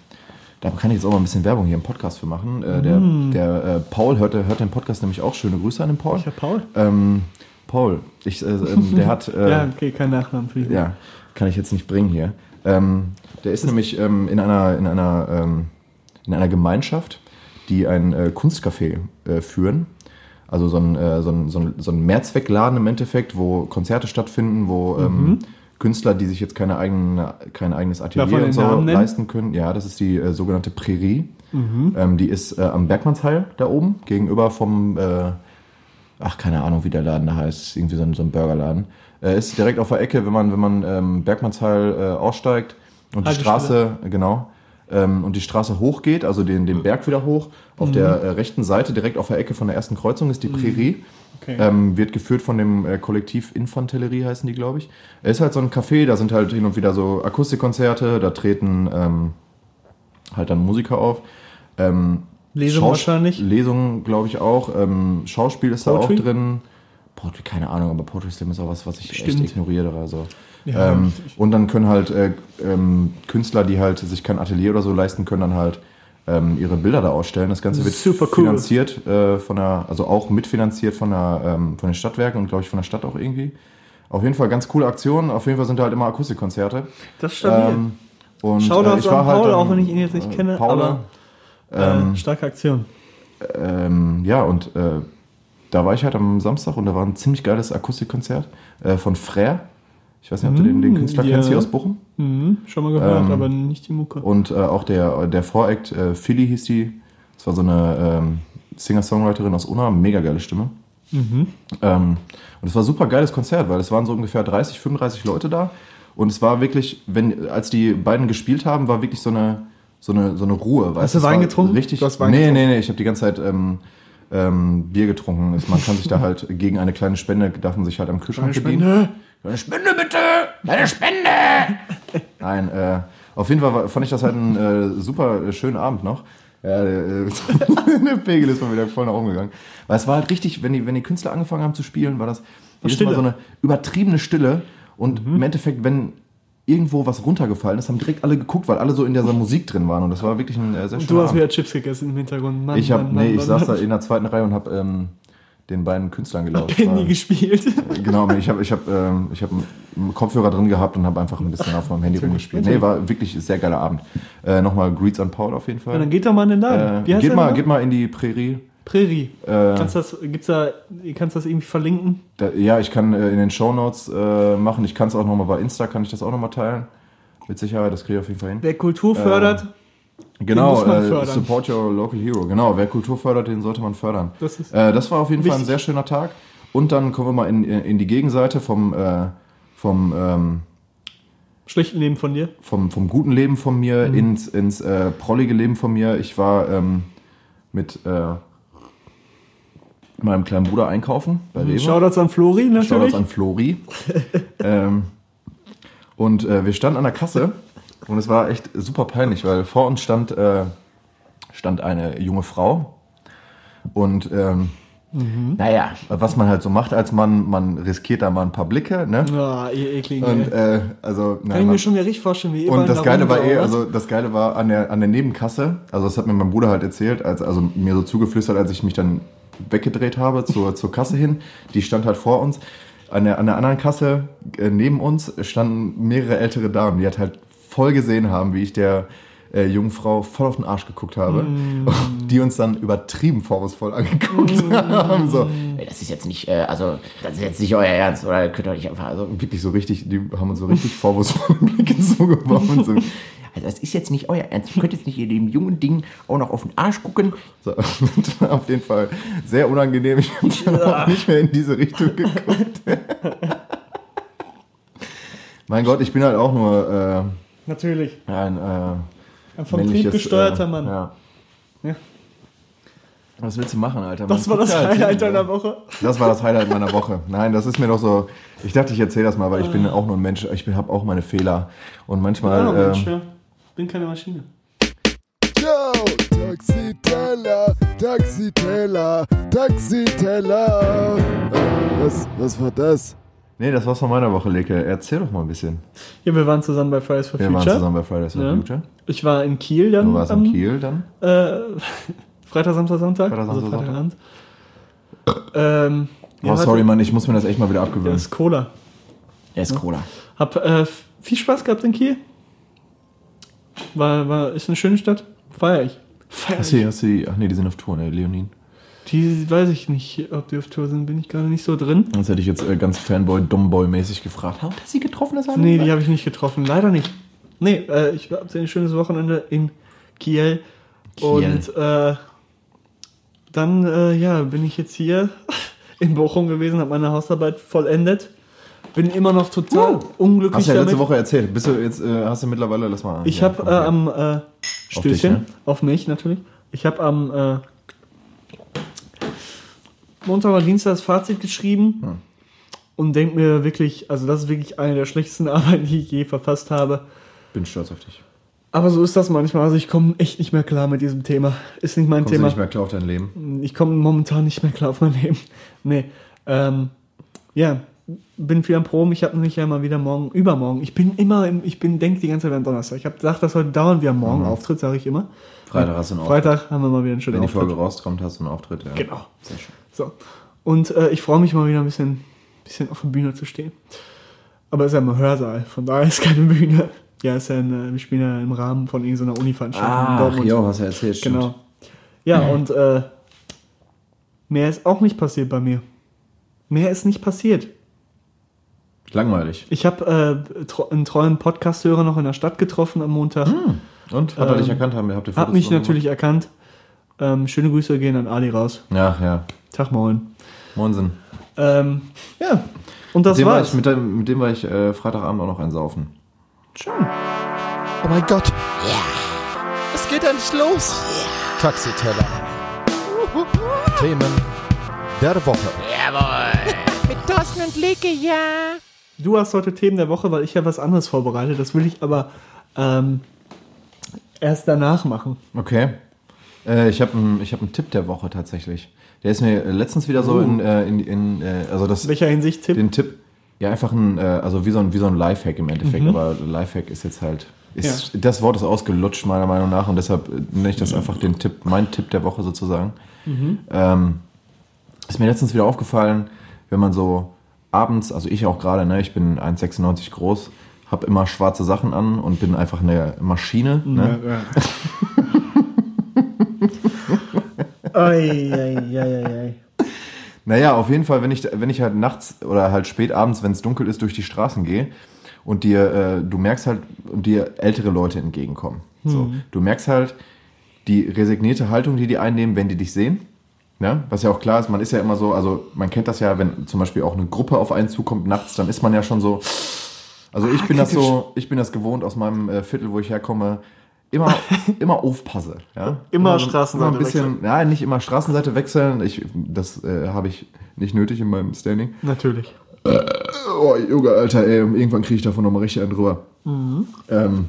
da kann ich jetzt auch mal ein bisschen Werbung hier im Podcast für machen. Äh, der der äh, Paul hört, hört den Podcast nämlich auch. Schöne Grüße an den Paul. Welcher Paul? Ähm, Paul, ich, äh, ähm, der hat, äh, Ja, ja. okay, kein Nachnamen für dich. kann ich jetzt nicht bringen hier. Ähm, der ist nämlich ähm, in einer, in einer, ähm, in einer Gemeinschaft, die ein äh, Kunstcafé äh, führen. Also so ein, äh, so, ein, so, ein, so ein Mehrzweckladen im Endeffekt, wo Konzerte stattfinden, wo ähm, Künstler, die sich jetzt keine eigene, kein eigenes Mhm. Atelier und so leisten können. Ja, das ist die äh, sogenannte Prärie. Mhm. Ähm, die ist äh, am Bergmannsheil da oben, gegenüber vom, äh, ach, keine Ahnung, wie der Laden da heißt, irgendwie so ein, so ein Burgerladen. Äh, ist direkt auf der Ecke, wenn man, wenn man ähm, Bergmannsheil äh, aussteigt und die. Straße, äh, genau, ähm, und die Straße hochgeht, also den, den Berg wieder hoch. Auf der äh, rechten Seite, direkt auf der Ecke von der ersten Kreuzung, ist die Prärie. Okay. Ähm, wird geführt von dem äh, Kollektiv Infanterie, heißen die, glaube ich. Es ist halt so ein Café, da sind halt hin und wieder so Akustikkonzerte, da treten ähm, halt dann Musiker auf. Ähm, Lesung Schaus- wahrscheinlich. Lesungen, glaube ich, auch. Ähm, Schauspiel ist Poetry? da auch drin. Poetry, keine Ahnung, aber Poetry Slam ist auch was, was ich Stimmt. echt ignoriere. Also. Ja, ähm, und dann können halt äh, ähm, Künstler, die halt sich kein Atelier oder so leisten können, dann halt ähm, ihre Bilder da ausstellen. Das Ganze wird Super cool. finanziert äh, von der, also auch mitfinanziert von der, ähm, von den Stadtwerken und glaube ich von der Stadt auch irgendwie. Auf jeden Fall ganz coole Aktionen. Auf jeden Fall sind da halt immer Akustikkonzerte. Das ist stabil. Ähm, und Shoutouts äh, ich war an halt Paul, dann, auch wenn ich ihn jetzt nicht äh, kenne, Paul, aber ähm, äh, starke Aktion. ähm, ja, und äh, da war ich halt am Samstag und da war ein ziemlich geiles Akustikkonzert äh, von Frère. Ich weiß nicht, ob du den, den Künstler ja. kennst hier aus Bochum. Mhm, schon mal gehört, Ähm, aber nicht die Mucke. Und äh, auch der, der Voract, äh, Philly hieß die. Das war so eine ähm, Singer-Songwriterin aus Unna, mega geile Stimme. Mhm. Ähm, und es war ein super geiles Konzert, weil es waren so ungefähr 30, 35 Leute da. Und es war wirklich, wenn, als die beiden gespielt haben, war wirklich so eine, so eine, so eine Ruhe. Weißt du es Wein getrunken? Richtig, Du hast Wein nee, getrunken? nee, nee, ich habe die ganze Zeit ähm, ähm, Bier getrunken. Man kann sich da halt gegen eine kleine Spende, darf man sich halt am Kühlschrank bedienen. Eine Spende bitte! Eine Spende! Nein, äh, auf jeden Fall fand ich das halt einen äh, super äh, schönen Abend noch. Ja, der, äh, der Pegel ist mal wieder voll nach oben gegangen. Weil es war halt richtig, wenn die, wenn die Künstler angefangen haben zu spielen, war das jedes Mal Stille. so eine übertriebene Stille. Und im Endeffekt, wenn irgendwo was runtergefallen ist, haben direkt alle geguckt, weil alle so in dieser Musik drin waren. Und das war wirklich ein äh, sehr schöner du hast Abend. wieder Chips gegessen im Hintergrund. Mann, Ich, hab, Mann, nee, Mann, ich saß da in der zweiten Reihe und habe ähm, den beiden Künstlern gelauscht. Handy War- gespielt. Genau, ich habe ich hab, ähm, ich hab einen Kopfhörer drin gehabt und habe einfach ein bisschen auf meinem Handy rumgespielt. Nee, war wirklich ein sehr geiler Abend. Äh, Nochmal Greets an Paul auf jeden Ja, dann Fall. geht doch mal in den Laden. Äh, geht, mal, geht mal in die Prärie. Prärie. Äh, Kannst das, gibt's da, kannst das irgendwie verlinken? da, ja, ich kann äh, in den Shownotes äh, machen. Ich kann es auch nochmal bei Insta, kann ich das auch nochmal teilen. Mit Sicherheit, das kriege ich auf jeden Fall hin. Wer Kultur fördert, Genau, muss man äh, fördern. support your local hero. Genau, wer Kultur fördert, den sollte man fördern. das ist Äh, das war auf jeden Fall ein Wichtig. sehr schöner Tag. Und dann kommen wir mal in, in die Gegenseite vom, äh, vom, ähm, schlechten Leben von dir. vom, vom guten Leben von mir Mhm. ins, ins äh, prollige Leben von mir. Ich war ähm, mit meinem kleinen Bruder einkaufen bei Rewe. Shoutouts an Flori natürlich. Shoutouts an Flori. ähm, und äh, wir standen an der Kasse und es war echt super peinlich, weil vor uns stand, äh, stand eine junge Frau. Und ähm, Mhm. naja, was man halt so macht als Mann, man riskiert da mal ein paar Blicke. Ne? Ah, ihr ekligen. Und äh, also, Kann na, ich mir schon richtig vorstellen, wie ihr und das da Geile war eh, also das Geile war an der, an der Nebenkasse, also das hat mir mein Bruder halt erzählt, als, also mir so zugeflüstert, als ich mich dann weggedreht habe zur, zur Kasse hin. Die stand halt vor uns. An der, an der anderen Kasse äh, neben uns standen mehrere ältere Damen, die halt halt voll gesehen haben, wie ich der äh, jungen Frau voll auf den Arsch geguckt habe. Mm. Die uns dann übertrieben vorwurfsvoll angeguckt haben. So, Ey, Das ist jetzt nicht, äh, also, das ist jetzt nicht euer Ernst, oder könnt ihr euch einfach, also, wirklich so richtig, die haben uns so richtig vorwurfsvolle Blicke zugeworfen. So. also, das ist jetzt nicht euer Ernst. Ihr könnt jetzt nicht dem jungen Ding auch noch auf den Arsch gucken. So, das auf jeden Fall sehr unangenehm. Ich habe dann auch nicht mehr in diese Richtung geguckt. mein Gott, ich bin halt auch nur Natürlich. äh, ein äh, Ein vom Trieb gesteuerter äh, Mann. Ja. Ja. Was willst du machen, Alter? Das Man war das halt Highlight hin, deiner ne? Woche. Das war das Highlight meiner Woche. Nein, das ist mir doch so. Ich dachte, ich erzähle das mal, weil ich bin auch nur ein Mensch. Ich habe auch meine Fehler. Und manchmal. Ja, Mensch, ähm, ja. Bin keine Maschine. Yo, Taxiteller, Taxiteller, Taxiteller. Äh, Was, was war das? nee, das war's von meiner Woche, Leke. Erzähl doch mal ein bisschen. Ja, wir waren zusammen bei Fridays for Wir waren Future. zusammen bei Fridays for Ja. Future. Ich war in Kiel dann. Du warst am, in Kiel dann. Äh, Freitag, Samstag, Sonntag. Freitag, also Samstag, Freitagabend. Ähm, Oh, ja, sorry. Mann, ich muss mir das echt mal wieder Das abgewöhnen. ist Cola. Der ist Cola. Hab äh, viel Spaß gehabt in Kiel. War, war, ist eine schöne Stadt. Feier ich. Feier Hast ich. hast du, ach nee, die sind auf Tour, ne, Leonin. Die weiß ich nicht, ob die auf Tour sind, bin ich gerade nicht so drin. Das hätte ich jetzt äh, ganz Fanboy, Dummboy-mäßig gefragt. Hat er sie getroffen, das Nee, die habe ich nicht getroffen. Leider nicht. Nee, äh, ich hatte ein schönes Wochenende in Kiel. Kiel. Und äh, dann äh, ja, bin ich jetzt hier in Bochum gewesen, habe meine Hausarbeit vollendet. Bin immer noch total unglücklich Hast du ja letzte damit. Woche erzählt. Bist du jetzt, äh, hast du mittlerweile, lass mal. Ich ja, habe äh, am äh, Stößchen, ne? auf mich natürlich. Ich habe am äh, Montag oder Dienstag das Fazit geschrieben Hm. und denke mir wirklich, also das ist wirklich eine der schlechtesten Arbeiten, die ich je verfasst habe. Bin stolz auf dich. Aber so ist das manchmal. Also ich komme echt nicht mehr klar mit diesem Thema. Ist nicht mein Kommst du Thema. nicht mehr klar auf dein Leben? Ich komme momentan nicht mehr klar auf mein Leben. Nee. Ähm, ja, bin viel am Proben. Ich habe nämlich ja mal wieder morgen, übermorgen. Ich bin immer, im, ich bin, denke die ganze Zeit an Donnerstag. Ich habe gesagt, dass heute dauernd wir morgen Auftritt, sage ich immer. Mhm. Freitag hast du einen Auftritt. Freitag haben wir mal wieder einen schönen Wenn die Auftritt. Folge rauskommt, hast du einen Auftritt. Ja. Genau. Sehr schön. So. Und äh, ich freue mich mal wieder ein bisschen, bisschen auf der Bühne zu stehen. Aber es ist ja im Hörsaal, von daher ist keine Bühne. Ja, ist ja ein, äh, wir spielen ja im Rahmen von irgendeiner Uni-Veranstaltung in Ach, Dortmund. jo, hast du ja erzählt. stimmt. Genau. Ja, und äh, mehr ist auch nicht passiert bei mir. Mehr ist nicht passiert. Langweilig. Ich habe äh, tro einen treuen Podcast-Hörer noch in der Stadt getroffen am Montag. Und? Hat er dich Ähm, erkannt? Haben, habt ihr Hab Fotos mich zusammen natürlich erkannt. Ähm, schöne Grüße gehen an Ali raus. gemacht? Ja, ja. Tag moin. Moinsen. Ähm, ja, und das Mit war war's. ich, mit, dem, mit dem war ich äh, Freitagabend auch noch einsaufen. Oh mein Gott. Es geht endlich los. Taxiteller. Themen der Woche. Jawohl. Mit Thorsten und Leke, ja. Du hast heute Themen der Woche, weil ich ja was anderes vorbereitet. Das will ich aber ähm, erst danach machen. Okay. Äh, ich habe einen hab einen Tipp der Woche tatsächlich. Der ist mir letztens wieder so in, äh, in, in äh, also das, In welcher Hinsicht Tipp? den Tipp, ja einfach ein, äh, also wie so ein, wie so ein Lifehack im Endeffekt, aber Lifehack ist jetzt halt, ist, das Wort ist ausgelutscht meiner Meinung nach und deshalb äh, nenne ich das einfach den Tipp, mein Tipp der Woche sozusagen. Ähm, ist mir letztens wieder aufgefallen, wenn man so abends, also ich auch gerade, ne, ich bin 1,96 groß, habe immer schwarze Sachen an und bin einfach eine Maschine. Ne? Ei, ei, ei, ei, ei. Naja, auf jeden Fall, wenn ich, wenn ich halt nachts oder halt spät abends, wenn es dunkel ist, durch die Straßen gehe und dir, äh, du merkst halt, dir ältere Leute entgegenkommen. So, du merkst halt die resignierte Haltung, die die einnehmen, wenn die dich sehen. Ja, was ja auch klar ist, man ist ja immer so, also man kennt das ja, wenn zum Beispiel auch eine Gruppe auf einen zukommt nachts, dann ist man ja schon so. Also ich bin das so, ich bin das gewohnt aus meinem äh, Viertel, wo ich herkomme, immer, immer aufpasse. Ja? Immer so- Straßenseite immer ein bisschen, Ja, nicht immer Straßenseite wechseln. Ich, das äh, habe ich nicht nötig in meinem Standing. Natürlich. Oh, Junge, Alter, ey, irgendwann kriege ich davon nochmal richtig einen drüber. Mhm. Ähm,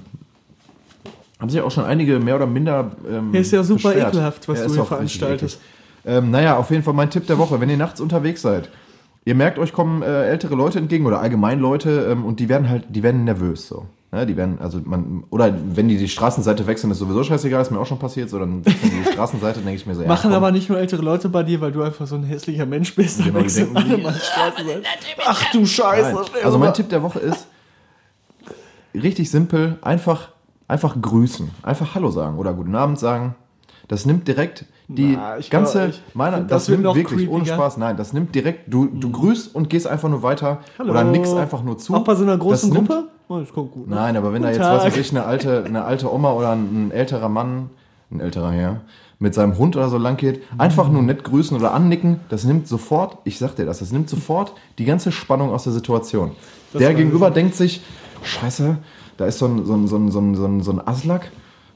haben sich auch schon einige mehr oder minder. Ähm, Ja, ist ja super beschwert. ekelhaft, was Ja, du hier veranstaltest. Ähm, naja, auf jeden Fall mein Tipp der Woche. Wenn ihr nachts unterwegs seid, ihr merkt, euch kommen äh, ältere Leute entgegen oder allgemein Leute ähm, und die werden halt, die werden nervös so. Ja, die werden, also man, oder wenn die die Straßenseite wechseln, ist sowieso scheißegal, ist mir auch schon passiert, so dann wechseln die die Straßenseite, denke ich mir so, ja, Machen komm. aber nicht nur ältere Leute bei dir, weil du einfach so ein hässlicher Mensch bist. Genau, die denken alle mal Straßenseite. Ach du Scheiße. Nein. Also mein Tipp der Woche ist richtig simpel, einfach, einfach grüßen, einfach Hallo sagen oder guten Abend sagen. Das nimmt direkt die Na, ganze, glaub, meiner, find, das, das nimmt wirklich ohne creepiger. Spaß, nein, das nimmt direkt, du, du grüßt und gehst einfach nur weiter Hallo. oder nickst einfach nur zu. Auch bei so einer großen das nimmt, Gruppe? Oh, das kommt gut. ne? Nein, aber wenn da Guten jetzt, was Tag. weiß ich, eine alte, eine alte Oma oder ein, ein älterer Mann, ein älterer Herr, mit seinem Hund oder so lang geht, einfach nur nett grüßen oder annicken, das nimmt sofort, ich sag dir das, das nimmt sofort die ganze Spannung aus der Situation. der weiß Gegenüber denkt sich, scheiße, da ist so ein, so ein, so ein, so ein, so ein, so ein Aslak,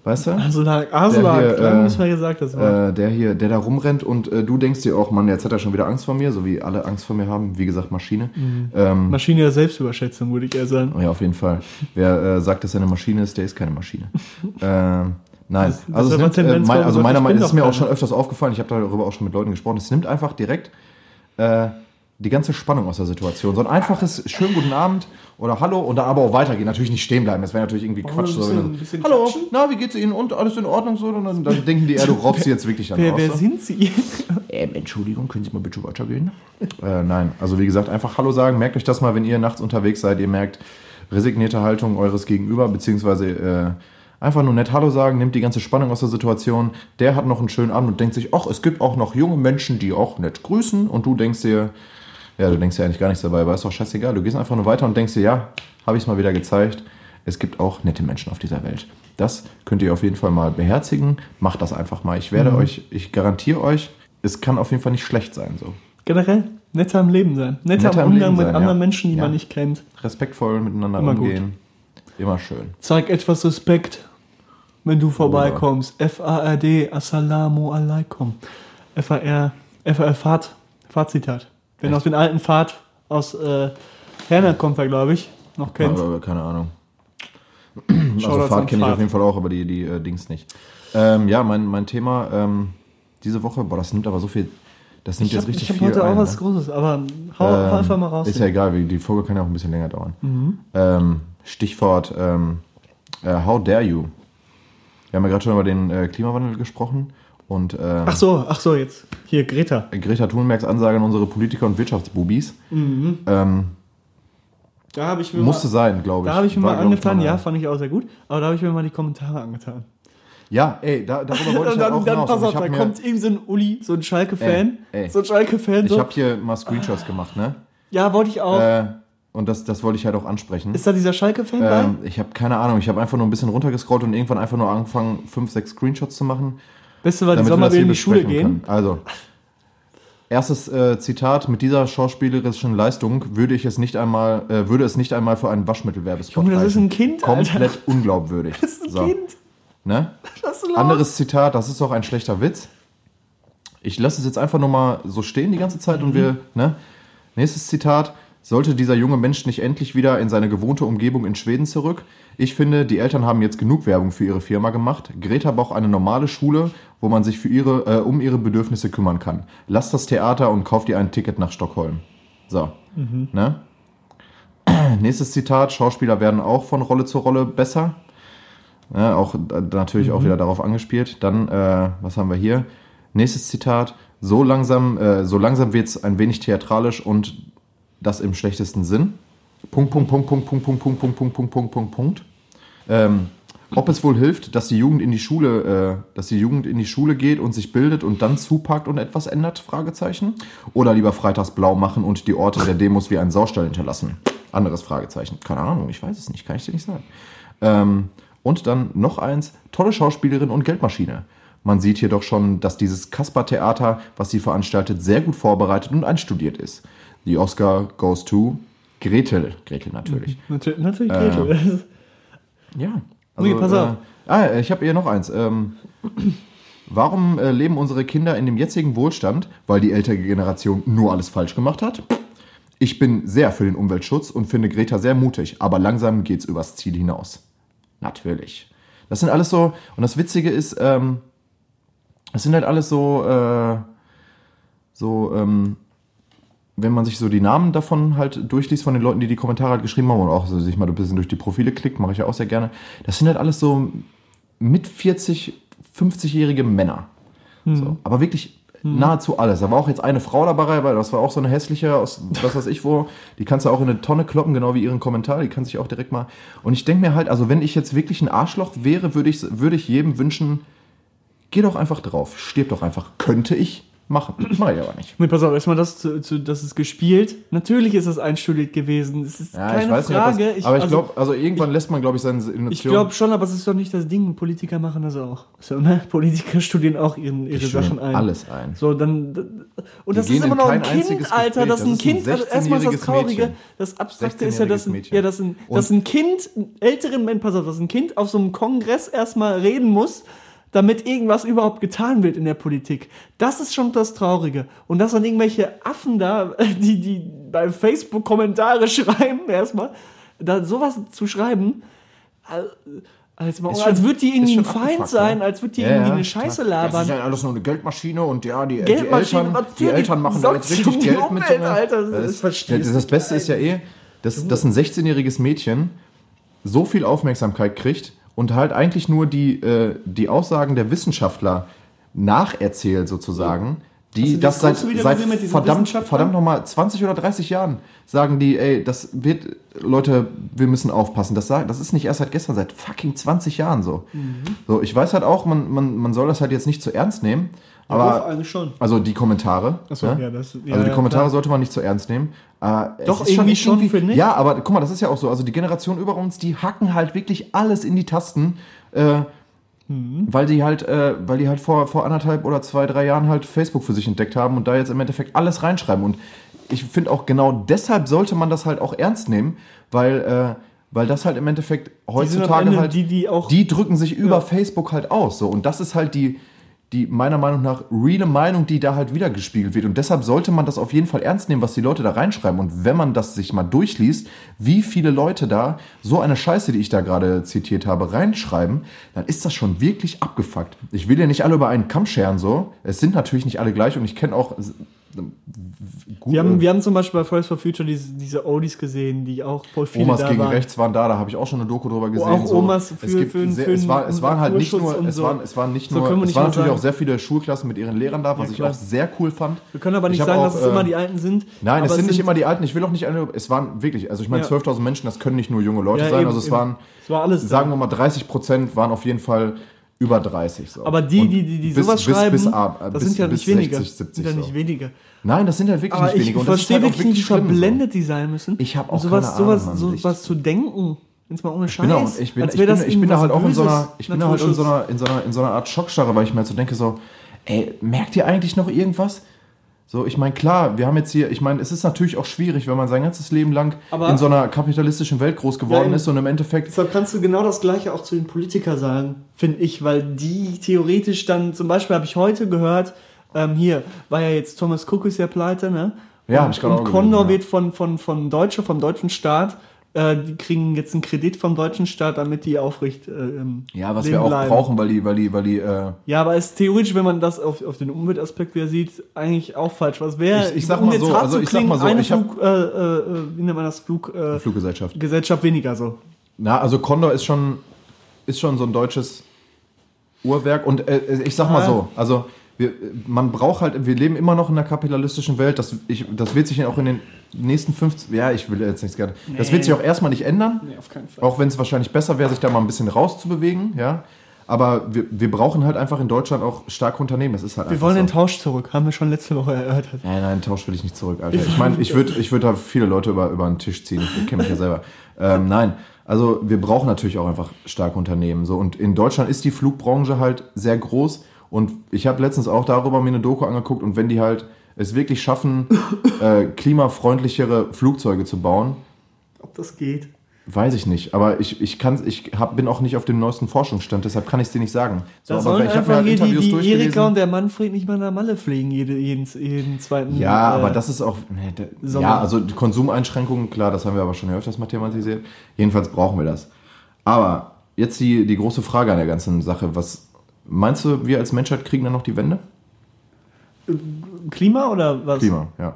weißt du? Also da Aslak, Der hier, lange äh, nicht mehr gesagt, das war. Äh, der hier, der da rumrennt und äh, du denkst dir auch, Mann, jetzt hat er schon wieder Angst vor mir, so wie alle Angst vor mir haben, wie gesagt, Maschine. Ähm, Maschine der Selbstüberschätzung, würde ich eher sagen. ja, auf jeden Fall. Wer äh, sagt, dass er eine Maschine ist, der ist keine Maschine. ähm, nein, das also, aber nimmt, äh, mein, also meiner Meinung ist mir auch schon öfters aufgefallen, ich habe darüber auch schon mit Leuten gesprochen, es nimmt einfach direkt äh, die ganze Spannung aus der Situation. So ein einfaches, schönen guten Abend oder Hallo und da aber auch weitergehen. Natürlich nicht stehen bleiben, das wäre natürlich irgendwie Quatsch. So, bisschen- bisschen Hallo, klatschen? na, wie geht's Ihnen und alles in Ordnung so? Und dann, dann denken die, ja, du raubst sie jetzt wirklich an. Wer, aus, wer so. sind Sie? Ähm, Entschuldigung, können Sie mal bitte weitergehen? äh, nein, also wie gesagt, einfach Hallo sagen. Merkt euch das mal, wenn ihr nachts unterwegs seid. Ihr merkt resignierte Haltung eures Gegenüber, beziehungsweise äh, Einfach nur nett Hallo sagen, nimmt die ganze Spannung aus der Situation. Der hat noch einen schönen Abend und denkt sich, ach, es gibt auch noch junge Menschen, die auch nett grüßen. Und du denkst dir, ja, du denkst ja eigentlich gar nichts dabei, aber ist doch scheißegal. Du gehst einfach nur weiter und denkst dir, ja, habe ich es mal wieder gezeigt. Es gibt auch nette Menschen auf dieser Welt. Das könnt ihr auf jeden Fall mal beherzigen. Macht das einfach mal. Ich werde euch, ich garantiere euch, es kann auf jeden Fall nicht schlecht sein. So. Generell netter im Leben sein. Netter, Netter im Umgang Leben mit sein, anderen ja. Menschen, die Ja. man nicht kennt. Respektvoll miteinander Immer gut. umgehen. Immer schön. Zeig etwas Respekt, wenn du vorbeikommst. F-A-R-D, Assalamu alaikum. F-A-R, F-A-R, Fahrt, Fahrtzitat. Wenn aus den alten Fahrt aus äh, Herne kommt, er, glaube ich, noch kennt. Aber, keine Ahnung. Also Fahrt kenne ich auf jeden Fall auch, aber die, die äh, Dings nicht. Ähm, ja, mein, mein Thema ähm, diese Woche, boah, das nimmt aber so viel, das nimmt Ich jetzt habe richtig hab viel heute auch ein, was ne? Großes, aber hau, hau Ähm, einfach mal raus. Ist ja egal, die Folge kann ja auch ein bisschen länger dauern. Mhm. Ähm, Stichwort ähm, äh, How dare you? Wir haben ja gerade schon über den äh, Klimawandel gesprochen und ähm, Ach so, ach so, jetzt. Hier, Greta. Greta Thunbergs Ansage an unsere Politiker und Wirtschaftsbubis ähm, Da habe ich mir musste mal, sein, glaube ich. da habe ich mir War, mal ich, angetan, mal ja, fand ich auch sehr gut. Aber da habe ich mir mal die Kommentare angetan. Ja, ey, da, darüber wollte ich Und halt dann, auch dann hinaus. pass auf, ich da kommt irgendwie so ein Uli, so ein Schalke-Fan. So ein Schalke-Fan. Ich So. habe hier mal Screenshots gemacht, ne? Ja, wollte ich auch. Äh, und das, das wollte ich halt auch ansprechen. Ist da dieser Schalke-Fan bei? Ähm, ich habe keine Ahnung, ich habe einfach nur ein bisschen runtergescrollt und irgendwann einfach nur angefangen, fünf, sechs Screenshots zu machen. Beste war, die damit wir das Sommerferien hier in die Schule gehen. können. Also, erstes äh, Zitat: Mit dieser schauspielerischen Leistung würde ich es nicht einmal, äh, würde es nicht einmal für einen Waschmittelwerbespot Junge, das ist ein Kind, Alter. Komplett unglaubwürdig. Das ist ein so, Kind. Ne? Anderes Zitat: Das ist doch ein schlechter Witz. Ich lasse es jetzt einfach nur mal so stehen die ganze Zeit und wir, ne? Nächstes Zitat. Sollte dieser junge Mensch nicht endlich wieder in seine gewohnte Umgebung in Schweden zurück? Ich finde, die Eltern haben jetzt genug Werbung für ihre Firma gemacht. Greta braucht eine normale Schule, wo man sich für ihre, äh, um ihre Bedürfnisse kümmern kann. Lasst das Theater und kauft ihr ein Ticket nach Stockholm. So. Ne? Nächstes Zitat. Schauspieler werden auch von Rolle zu Rolle besser. Ja, auch natürlich auch wieder darauf angespielt. Dann, äh, was haben wir hier? Nächstes Zitat. So langsam, äh, so langsam wird es ein wenig theatralisch und das im schlechtesten Sinn. Punkt, Punkt, Punkt, Punkt, Punkt, Punkt, Punkt, Punkt, Punkt, Punkt, Punkt, Punkt, Punkt. Ähm, ob es wohl hilft, dass die Jugend in die Schule, äh, dass die Jugend in die Schule geht und sich bildet und dann zupackt und etwas ändert? Fragezeichen. Oder lieber freitags blau machen und die Orte der Demos wie ein Saustall hinterlassen? Anderes Fragezeichen. Keine Ahnung, ich weiß es nicht, kann ich dir nicht sagen. Ähm, und dann noch eins, tolle Schauspielerin und Geldmaschine. Man sieht hier doch schon, dass dieses Kasper-Theater, was sie veranstaltet, sehr gut vorbereitet und einstudiert ist. Die Oscar goes to Gretel. Gretel natürlich. Natürlich, natürlich Gretel. Ja. Okay, pass auf. Äh, ah, ich habe hier noch eins. Ähm, warum äh, leben unsere Kinder in dem jetzigen Wohlstand? Weil die ältere Generation nur alles falsch gemacht hat? Ich bin sehr für den Umweltschutz und finde Greta sehr mutig, aber langsam geht's übers Ziel hinaus. Natürlich. Das sind alles so, und das Witzige ist, ähm, das sind halt alles so, äh, so, ähm, wenn man sich so die Namen davon halt durchliest, von den Leuten, die die Kommentare halt geschrieben haben und auch so sich mal ein bisschen durch die Profile klickt, mache ich ja auch sehr gerne. Das sind halt alles so mit 40, 50-jährige Männer. So, aber wirklich nahezu alles. Da war auch jetzt eine Frau dabei, weil das war auch so eine hässliche aus was weiß ich wo. Die kannst du auch in eine Tonne kloppen, genau wie ihren Kommentar. Die kann sich auch direkt mal. Und ich denke mir halt, also wenn ich jetzt wirklich ein Arschloch wäre, würde ich, würde ich jedem wünschen, geh doch einfach drauf, stirb doch einfach. Könnte ich machen. Mache ich aber nicht. Nee, pass auf, erstmal das, zu, zu, das ist gespielt. Natürlich ist das einstudiert gewesen. Das ist Ja, keine ich weiß Frage. nicht, das, aber ich also, glaube, also irgendwann lässt man, glaube ich, seine Emotionen. Ich glaube schon, aber es ist doch nicht das Ding. Politiker machen das auch. So, ne? Politiker studieren auch ihren, ihre Sachen ein. alles ein. So, dann. Und das ist immer noch ein Kind, Alter. Das ein Das ein Kind. Also erstmal ist das 16-jähriges Traurige. Mädchen. Das Abstrakte ist ja, dass 16-jähriges ein, ja, dass ein, dass ein Kind, ein älteren Mensch, pass auf, dass ein Kind auf so einem Kongress erstmal reden muss, damit irgendwas überhaupt getan wird in der Politik. Das ist schon das Traurige. Und dass dann irgendwelche Affen da, die, die bei Facebook Kommentare schreiben, erstmal, da sowas zu schreiben, als, als, Ist als schon- würde die irgendwie ein schon Feind sein, ne? als würde die Ja, irgendwie eine. Scheiße Das labern. ist ja alles nur eine Geldmaschine und ja, die, die Eltern, die. Eltern machen da jetzt richtig Geld mit. Umwelt, Alter. Das Das, das, das Beste ist ja eh, dass, dass ein 16-jähriges Mädchen so viel Aufmerksamkeit kriegt und halt eigentlich nur die, äh, die Aussagen der Wissenschaftler nacherzählt sozusagen, Die Hast du das das seit, seit verdammt, verdammt nochmal 20 oder 30 Jahren sagen die, ey, das wird, Leute, wir müssen aufpassen. Das, sagen, das ist nicht erst seit gestern, seit fucking 20 Jahren so. Mhm. So, ich weiß halt auch, man, man, man soll das halt jetzt nicht zu ernst nehmen. Aber, Doch, eigentlich schon. also die Kommentare. Achso, ne? ja, das, ja, also die ja, Kommentare klar. sollte man nicht zu ernst nehmen. Es Doch, ist irgendwie schon, finde ich. Ja, aber guck mal, das ist ja auch so. Also die Generation über uns, die hacken halt wirklich alles in die Tasten, äh, Mhm. weil die halt, äh, weil die halt vor, vor anderthalb oder zwei, drei Jahren halt Facebook für sich entdeckt haben und da jetzt im Endeffekt alles reinschreiben. Und ich finde auch genau deshalb sollte man das halt auch ernst nehmen, weil, äh, weil das halt im Endeffekt Die heutzutage Ende halt die, die auch. die drücken sich über Ja. Facebook halt aus. So. Und das ist halt die, die meiner Meinung nach reale Meinung, die da halt wiedergespiegelt wird. Und deshalb sollte man das auf jeden Fall ernst nehmen, was die Leute da reinschreiben. Und wenn man das sich mal durchliest, wie viele Leute da so eine Scheiße, die ich da gerade zitiert habe, reinschreiben, dann ist das schon wirklich abgefuckt. Ich will ja nicht alle über einen Kamm scheren, so. Es sind natürlich nicht alle gleich und ich kenne auch gut, wir, haben, wir haben zum Beispiel bei Fridays for Future diese, diese Oldies gesehen, die auch voll viele Omas gegen waren. rechts waren da, da habe ich auch schon eine Doku drüber gesehen. auch so. Omas für- es gibt für- sehr, für es, war, es waren halt nicht nur, es waren, es waren nicht So nur, es waren natürlich sagen. auch sehr viele Schulklassen mit ihren Lehrern da, was Ja, ich auch sehr cool fand. Wir können aber nicht sagen, auch, dass es immer die Alten sind. Nein, es sind nicht immer die Alten. Ich will auch nicht. Es waren wirklich, also ich meine, Ja. 12.000 Menschen, das können nicht nur junge Leute Ja, sein. eben, also es eben. waren, Es war alles sagen wir mal, 30 Prozent waren auf jeden Fall über 30. So. Aber die, die, die, die bis- sowas bis, schreiben, bis, ab- das bis, sind ja nicht weniger. 60, 70 sind ja so. nicht weniger. Nein, das sind halt wirklich Aber nicht ich wenige. Und ist verstehe halt wirklich nicht, wie schlimm, so. verblendet die sein müssen. Ich hab um auch sowas, keine sowas, Ahnung, so Mann. Ich- was zu denken. Jetzt mal ohne Scheiß. auch, ich bin, ich bin, ich bin da halt auch in so einer, ich bin da halt in so einer, in so einer, in so einer Art Schockstarre, weil ich mir halt so denke so, ey, merkt ihr eigentlich noch irgendwas? So, ich meine, klar, wir haben jetzt hier, ich meine, es ist natürlich auch schwierig, wenn man sein ganzes Leben lang Aber- in so einer kapitalistischen Welt groß geworden eben. ist und im Endeffekt, Deshalb kannst du genau das Gleiche auch zu den Politikern sagen, finde ich, weil die theoretisch dann, zum Beispiel habe ich heute gehört, ähm, hier war ja jetzt Thomas Cook ist ja pleite, ne? Ja, und, ich gerade und Condor ja. wird von, von, von Deutsche, vom deutschen Staat, äh, die kriegen jetzt einen Kredit vom deutschen Staat, damit die aufrecht äh, ähm, ja, was wir auch bleiben. brauchen, weil die, weil die, weil die, äh, Ja, aber es ist theoretisch, wenn man das auf, auf den Umweltaspekt wieder sieht, eigentlich auch falsch. Was wäre, Ich- ich sag mal so, also ich sag mal so, eine ich Flug, äh, äh, wie nennt man das, Flug, äh, Fluggesellschaft. Gesellschaft weniger so. Na, also Condor ist schon, ist schon so ein deutsches Uhrwerk und äh, ich sag mal so, also wir, man braucht halt, wir leben immer noch in einer kapitalistischen Welt, das, ich, das wird sich auch in den nächsten 15, ja, ich will jetzt nichts gerne, das wird sich auch erstmal nicht ändern, Nee, auf keinen Fall. auch wenn es wahrscheinlich besser wäre, sich da mal ein bisschen rauszubewegen, ja, aber wir, wir brauchen halt einfach in Deutschland auch starke Unternehmen, das ist halt Wir wollen so. den Tausch zurück, haben wir schon letzte Woche erörtert. Nein, nein, Tausch will ich nicht zurück, Alter. Ich meine, ich würde ich würd da viele Leute über, über den Tisch ziehen. Ich kenne mich ja selber. Ähm, nein, also wir brauchen natürlich auch einfach starke Unternehmen. So. Und in Deutschland ist die Flugbranche halt sehr groß. Und ich habe letztens auch darüber mir eine Doku angeguckt. Und wenn die halt es wirklich schaffen, äh, klimafreundlichere Flugzeuge zu bauen, Ob das geht. weiß ich nicht. Aber ich, ich, kann, ich hab, bin auch nicht auf dem neuesten Forschungsstand. Deshalb kann ich es dir nicht sagen. So, Da aber sollen ich habe mir einfach halt hier die, Interviews die durchgelesen. Erika und der Manfred nicht mal nach Malle fliegen, jede, jeden, jeden zweiten Ja, äh, aber das ist auch. Nee, Sommer. ja, also die Konsumeinschränkungen, klar, das haben wir aber schon öfters mal thematisiert. Jedenfalls brauchen wir das. Aber jetzt die, die große Frage an der ganzen Sache. Was meinst du, wir als Menschheit kriegen dann noch die Wende? Klima oder was? Klima, ja.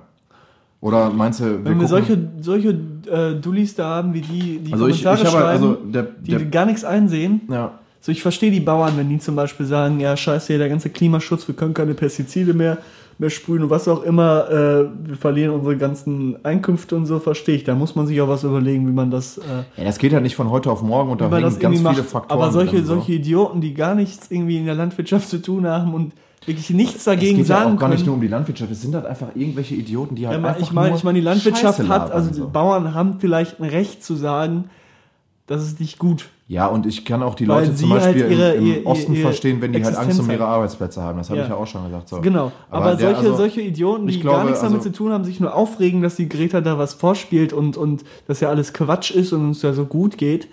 Oder meinst du, wir Wenn wir solche, solche äh, Dullis da haben, wie die, die also ich, ich Kommentare habe schreiben, also der, die der gar nichts einsehen. ja, So, ich verstehe die Bauern, wenn die zum Beispiel sagen, ja, scheiße, hier der ganze Klimaschutz, wir können keine Pestizide mehr, mehr sprühen und was auch immer, äh, wir verlieren unsere ganzen Einkünfte und so, verstehe ich. Da muss man sich auch was überlegen, wie man das, äh, ja, das geht ja nicht von heute auf morgen und da hängen ganz viele macht. Faktoren. Aber solche, drin, so. solche Idioten, die gar nichts irgendwie in der Landwirtschaft zu tun haben und wirklich nichts dagegen es geht ja sagen auch gar nicht können. nur um die Landwirtschaft, es sind halt einfach irgendwelche Idioten, die halt Ja, einfach ich meine, nur ich meine, die Landwirtschaft hat, also so. die Bauern haben vielleicht ein Recht zu sagen, das ist nicht gut. Ja, und ich kann auch die Weil Leute zum halt Beispiel ihre- im, im ihr- Osten ihr- verstehen, wenn die halt Angst um Existenz ihre. Arbeitsplätze haben. Das habe Ja. ich ja auch schon gesagt. So. Genau. Aber, der- solche, also, solche Idioten, die glaube, gar nichts damit also- zu tun haben, sich nur aufregen, dass die Greta da was vorspielt und, und dass ja alles Quatsch ist und uns ja so gut geht.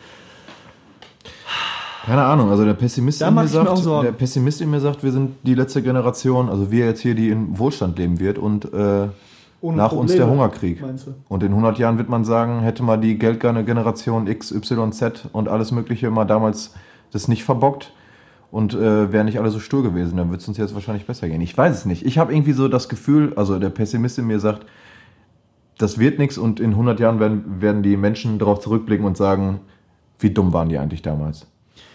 Keine Ahnung, also der Pessimist, in mir sagt, der Pessimist in mir sagt, wir sind die letzte Generation, also wir jetzt hier, die in Wohlstand leben wird und äh, Ohne nach uns Probleme, der Hungerkrieg. Und in 100 Jahren wird man sagen, hätte mal die geldgeile Generation X, Y, Z und alles Mögliche mal damals das nicht verbockt und äh, wären nicht alle so stur gewesen, dann würde es uns jetzt wahrscheinlich besser gehen. Ich weiß es nicht. Ich habe irgendwie so das Gefühl, also der Pessimist in mir sagt, das wird nichts und in 100 Jahren werden, werden die Menschen darauf zurückblicken und sagen, wie dumm waren die eigentlich damals.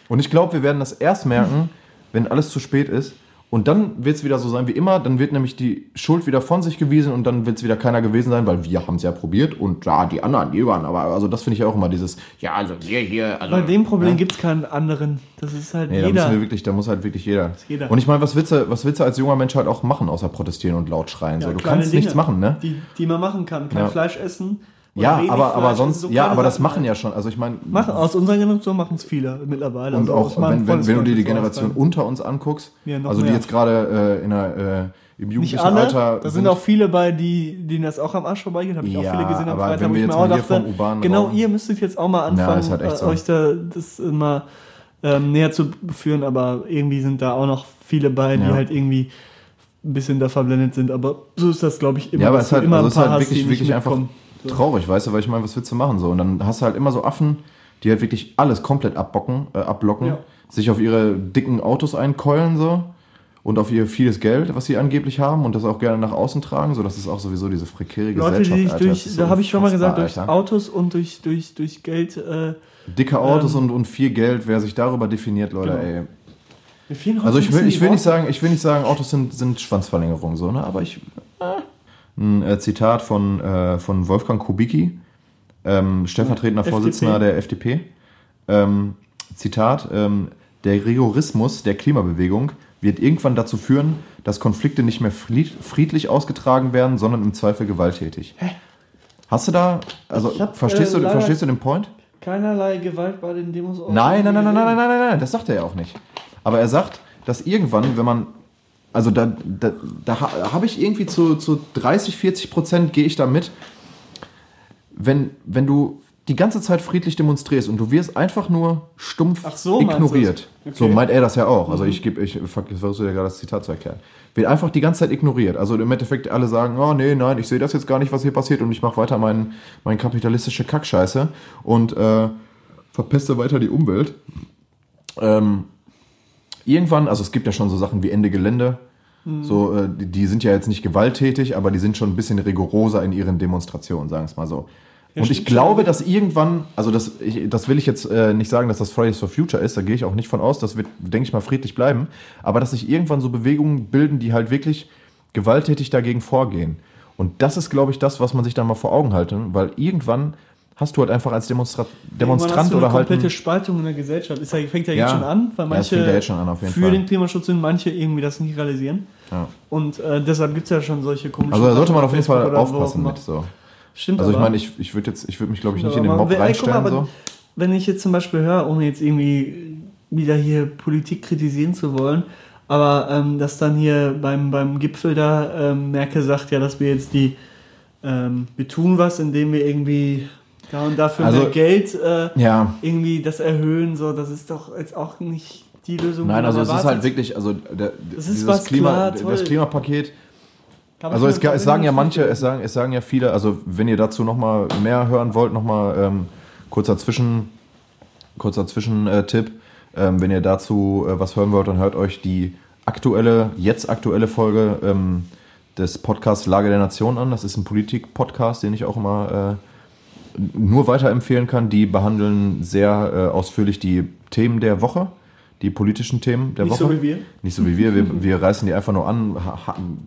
Und ich glaube, wir werden das erst merken, wenn alles zu spät ist Und dann wird es wieder so sein wie immer, dann wird nämlich die Schuld wieder von sich gewiesen und dann wird es wieder keiner gewesen sein, weil wir haben es ja probiert und ja, die anderen, die waren, aber also das finde ich auch immer dieses, ja, also wir hier, also Bei dem Problem Ja. gibt es keinen anderen. Das ist halt Nee, da jeder. müssen wir wirklich, da muss halt wirklich jeder. jeder. Und ich meine, was willst du, was willst du als junger Mensch halt auch machen, außer protestieren und laut schreien? Ja, so, du kannst nichts Dinge, machen, ne? Die, die man machen kann. Kein Ja. Fleisch essen. Ja, aber, aber sonst, essen, so ja, aber das Sachen machen ja schon. Also ich meine, Machen, aus unserer Generation machen es viele mittlerweile. und Also auch wenn, wenn, wenn du dir die Generation auch unter uns anguckst, Ja, also die mehr. jetzt gerade äh, in einer, äh, im jugendlichen alle, Alter da sind auch viele bei, die, denen das auch am Arsch vorbeigeht, habe ich Ja, auch viele gesehen am aber Freitag, wenn wo wir ich jetzt mir auch mal dachte, vom genau, ihr müsstet jetzt auch mal anfangen, ist halt echt äh, so. euch da das mal ähm, näher zu führen, aber irgendwie sind da auch noch viele bei, die Ja. halt irgendwie ein bisschen da verblendet sind, aber so ist das, glaube ich, immer. Ja, aber es ist halt, immer also ein es ist paar halt hast, wirklich, wirklich einfach mitkommen. Traurig, weißt du, weil ich meine, was willst du machen so? Und dann hast du halt immer so Affen, die halt wirklich alles komplett abbocken, äh, abblocken, Ja. sich auf ihre dicken Autos einkeulen so und auf ihr vieles Geld, was sie angeblich haben und das auch gerne nach außen tragen, so das ist auch sowieso diese prekäre Leute, Gesellschaft. die Alter, durch, ist da habe ich schon mal gesagt, durch Alter. Autos und durch, durch, durch Geld, äh, Dicke Autos ähm, und, und viel Geld, wer sich darüber definiert, Leute, Genau. ey. Also ich will, ich will nicht sagen, ich will nicht sagen, Autos sind, sind Schwanzverlängerungen, so, ne? Aber ich. Äh, ein äh, Zitat von, äh, von Wolfgang Kubicki, ähm, stellvertretender FDP. Vorsitzender der FDP. Ähm, Zitat: ähm, Der Rigorismus der Klimabewegung wird irgendwann dazu führen, dass Konflikte nicht mehr friedlich ausgetragen werden, sondern im Zweifel gewalttätig. Hä? Hast du da, also hab, äh, verstehst, äh, du, verstehst du den Point? Keinerlei Gewalt bei den Demos. Nein, nein, nein, nein, nein, nein, nein, nein, das sagt er ja auch nicht. Aber er sagt, dass irgendwann, wenn man also da, da, da ha- habe ich irgendwie zu, zu 30, 40 Prozent gehe ich da mit, wenn, wenn du die ganze Zeit friedlich demonstrierst und du wirst einfach nur stumpf Ach so, ignoriert. So Okay. Mhm. meint er das ja auch. Also ich gebe, ich versuche dir gerade das Zitat zu erklären. Wird einfach die ganze Zeit ignoriert. Also im Endeffekt alle sagen, oh nee, nein, ich sehe das jetzt gar nicht, was hier passiert und ich mache weiter mein, mein kapitalistische Kackscheiße und äh, verpeste weiter die Umwelt. Ähm, irgendwann, also es gibt ja schon so Sachen wie Ende Gelände. Mhm. So, äh, die, die sind ja jetzt nicht gewalttätig, aber die sind schon ein bisschen rigoroser in ihren Demonstrationen, sagen wir es mal so. und ich glaube, dass irgendwann, also das, ich, das will ich jetzt äh, nicht sagen, dass das Fridays for Future ist, da gehe ich auch nicht von aus, das wird, denke ich mal, friedlich bleiben, aber dass sich irgendwann so Bewegungen bilden, die halt wirklich gewalttätig dagegen vorgehen. Und das ist, glaube ich, das, was man sich dann mal vor Augen halten, weil irgendwann hast du halt einfach als Demonstra Demonstrant du oder eine halt. komplette ein- Spaltung in der Gesellschaft. Ist ja, fängt ja, Ja. jetzt schon an, weil Ja, manche ja schon an, für Fall. den Klimaschutz sind, manche irgendwie das nicht realisieren. Ja. Und äh, deshalb gibt es ja schon solche komischen Also da sollte man auf jeden Fall aufpassen mit so. Stimmt Also ich meine, ich, ich würde jetzt, ich würde mich glaube ich nicht in den Mob wenn- mal, reinstellen aber so. Wenn ich jetzt zum Beispiel höre, ohne jetzt irgendwie wieder hier Politik kritisieren zu wollen, aber ähm, dass dann hier beim, beim Gipfel da ähm, Merkel sagt, ja, dass wir jetzt die, ähm, wir tun was, indem wir irgendwie da und dafür Also- mehr Geld äh, Ja, irgendwie das erhöhen, so, das ist doch jetzt auch nicht die Lösung. nein, also es ist halt wirklich, also der, Das ist dieses Klima, klar, das Klimapaket. Also es, es sagen ja manche, es sagen, es sagen ja viele, also wenn ihr dazu noch mal mehr hören wollt, noch mal ähm, kurzer Zwischen, kurzer Zwischentipp, ähm, wenn ihr dazu äh, was hören wollt, dann hört euch die aktuelle, jetzt aktuelle Folge ähm, des Podcasts Lage der Nation an. Das ist ein Politik-Podcast, den ich auch immer äh, nur weiterempfehlen kann. Die behandeln sehr äh, ausführlich die Themen der Woche, die politischen Themen der Nicht Woche. so wie wir. Nicht so wie wir. Wir, wir reißen die einfach nur an,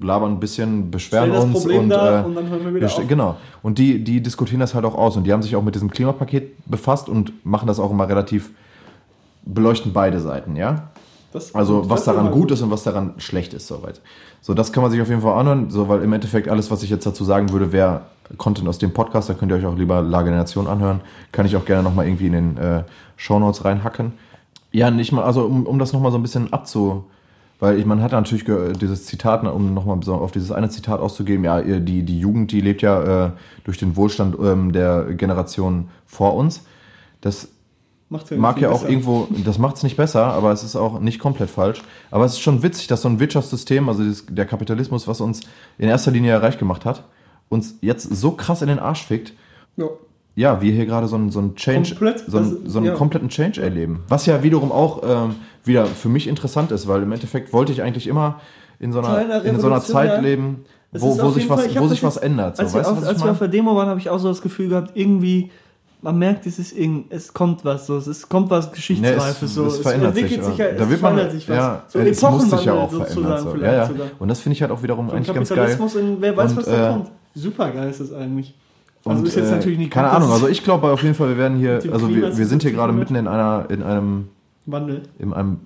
labern ein bisschen, beschweren uns Problem und, dar äh, und dann hören wir wieder auf. Genau. Und die, die diskutieren das halt auch aus und die haben sich auch mit diesem Klimapaket befasst und machen das auch immer relativ, beleuchten beide Seiten, ja. Das- Also was daran gut ist und was daran schlecht ist, soweit. So, das kann man sich auf jeden Fall anhören, so, weil im Endeffekt alles, was ich jetzt dazu sagen würde, wäre Content aus dem Podcast, da könnt ihr euch auch lieber Lage der Nation anhören. Kann ich auch gerne nochmal irgendwie in den äh, Shownotes reinhacken. Ja, nicht mal, also um, um das nochmal so ein bisschen abzu... Weil ich, man hat natürlich dieses Zitat, um nochmal auf dieses eine Zitat auszugeben, ja, die, die Jugend, die lebt ja äh, durch den Wohlstand ähm, der Generation vor uns. Das Macht's mag nicht ja auch besser. irgendwo, das macht es nicht besser, aber es ist auch nicht komplett falsch. Aber es ist schon witzig, dass so ein Wirtschaftssystem, also dieses, der Kapitalismus, was uns in erster Linie ja reich gemacht hat, uns jetzt so krass in den Arsch fickt. Ja. Ja, wir hier gerade so einen so einen Change, Komplett, so einen, das- so einen ja. kompletten Change erleben. Was ja wiederum auch ähm, wieder für mich interessant ist, weil im Endeffekt wollte ich eigentlich immer in so einer, in so einer Zeit leben, Es wo, wo sich was, Fall- wo sich was jetzt- ändert. So, Als, wir, weißt du, auf, als wir auf der Demo waren, habe ich auch so das Gefühl gehabt, irgendwie man merkt, es ist irgend, es kommt was, so, es kommt was Geschichtsreifes, so, es verändert entwickelt sich. sich, ja, da es wird man, verändert sich was. Ja, so es muss sich ja auch verändern. So. Ja, ja. Und das finde ich halt auch wiederum Vom eigentlich ganz geil. In, wer weiß, Und, was da äh, kommt. Super geil ist das eigentlich. Also Und, ist jetzt äh, natürlich nicht keine Ahnung, also ich glaube auf jeden Fall, wir werden hier, also wir, wir sind hier gerade mitten in einer, in einem, Wandel. in einem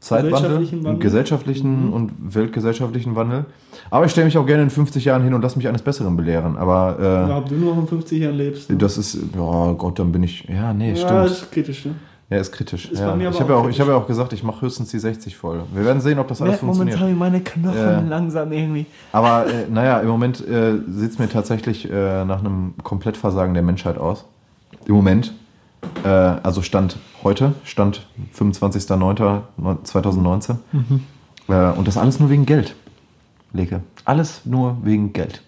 Zeitwandel, Gesellschaftlichen gesellschaftlichen Mhm. und weltgesellschaftlichen Wandel. Aber ich stelle mich auch gerne in 50 Jahren hin und lasse mich eines Besseren belehren. Aber äh, Ja, ob du nur noch in 50 Jahren lebst. ne? das ist, ja Gott, dann bin ich, ja, nee, ja, stimmt. das ist kritisch, ne? Ja, ist kritisch. Ist ja. ich habe ja, habe ja auch gesagt, ich mache höchstens die 60 voll. Wir werden sehen, ob das alles funktioniert. momentan meine Knochen Ja. langsam irgendwie. Aber äh, naja, im Moment äh, sieht es mir tatsächlich äh, nach einem Komplettversagen der Menschheit aus. Im Moment. Äh, also Stand heute, Stand 25.09.2019. Äh, und das alles nur wegen Geld. Leke. Alles nur wegen Geld.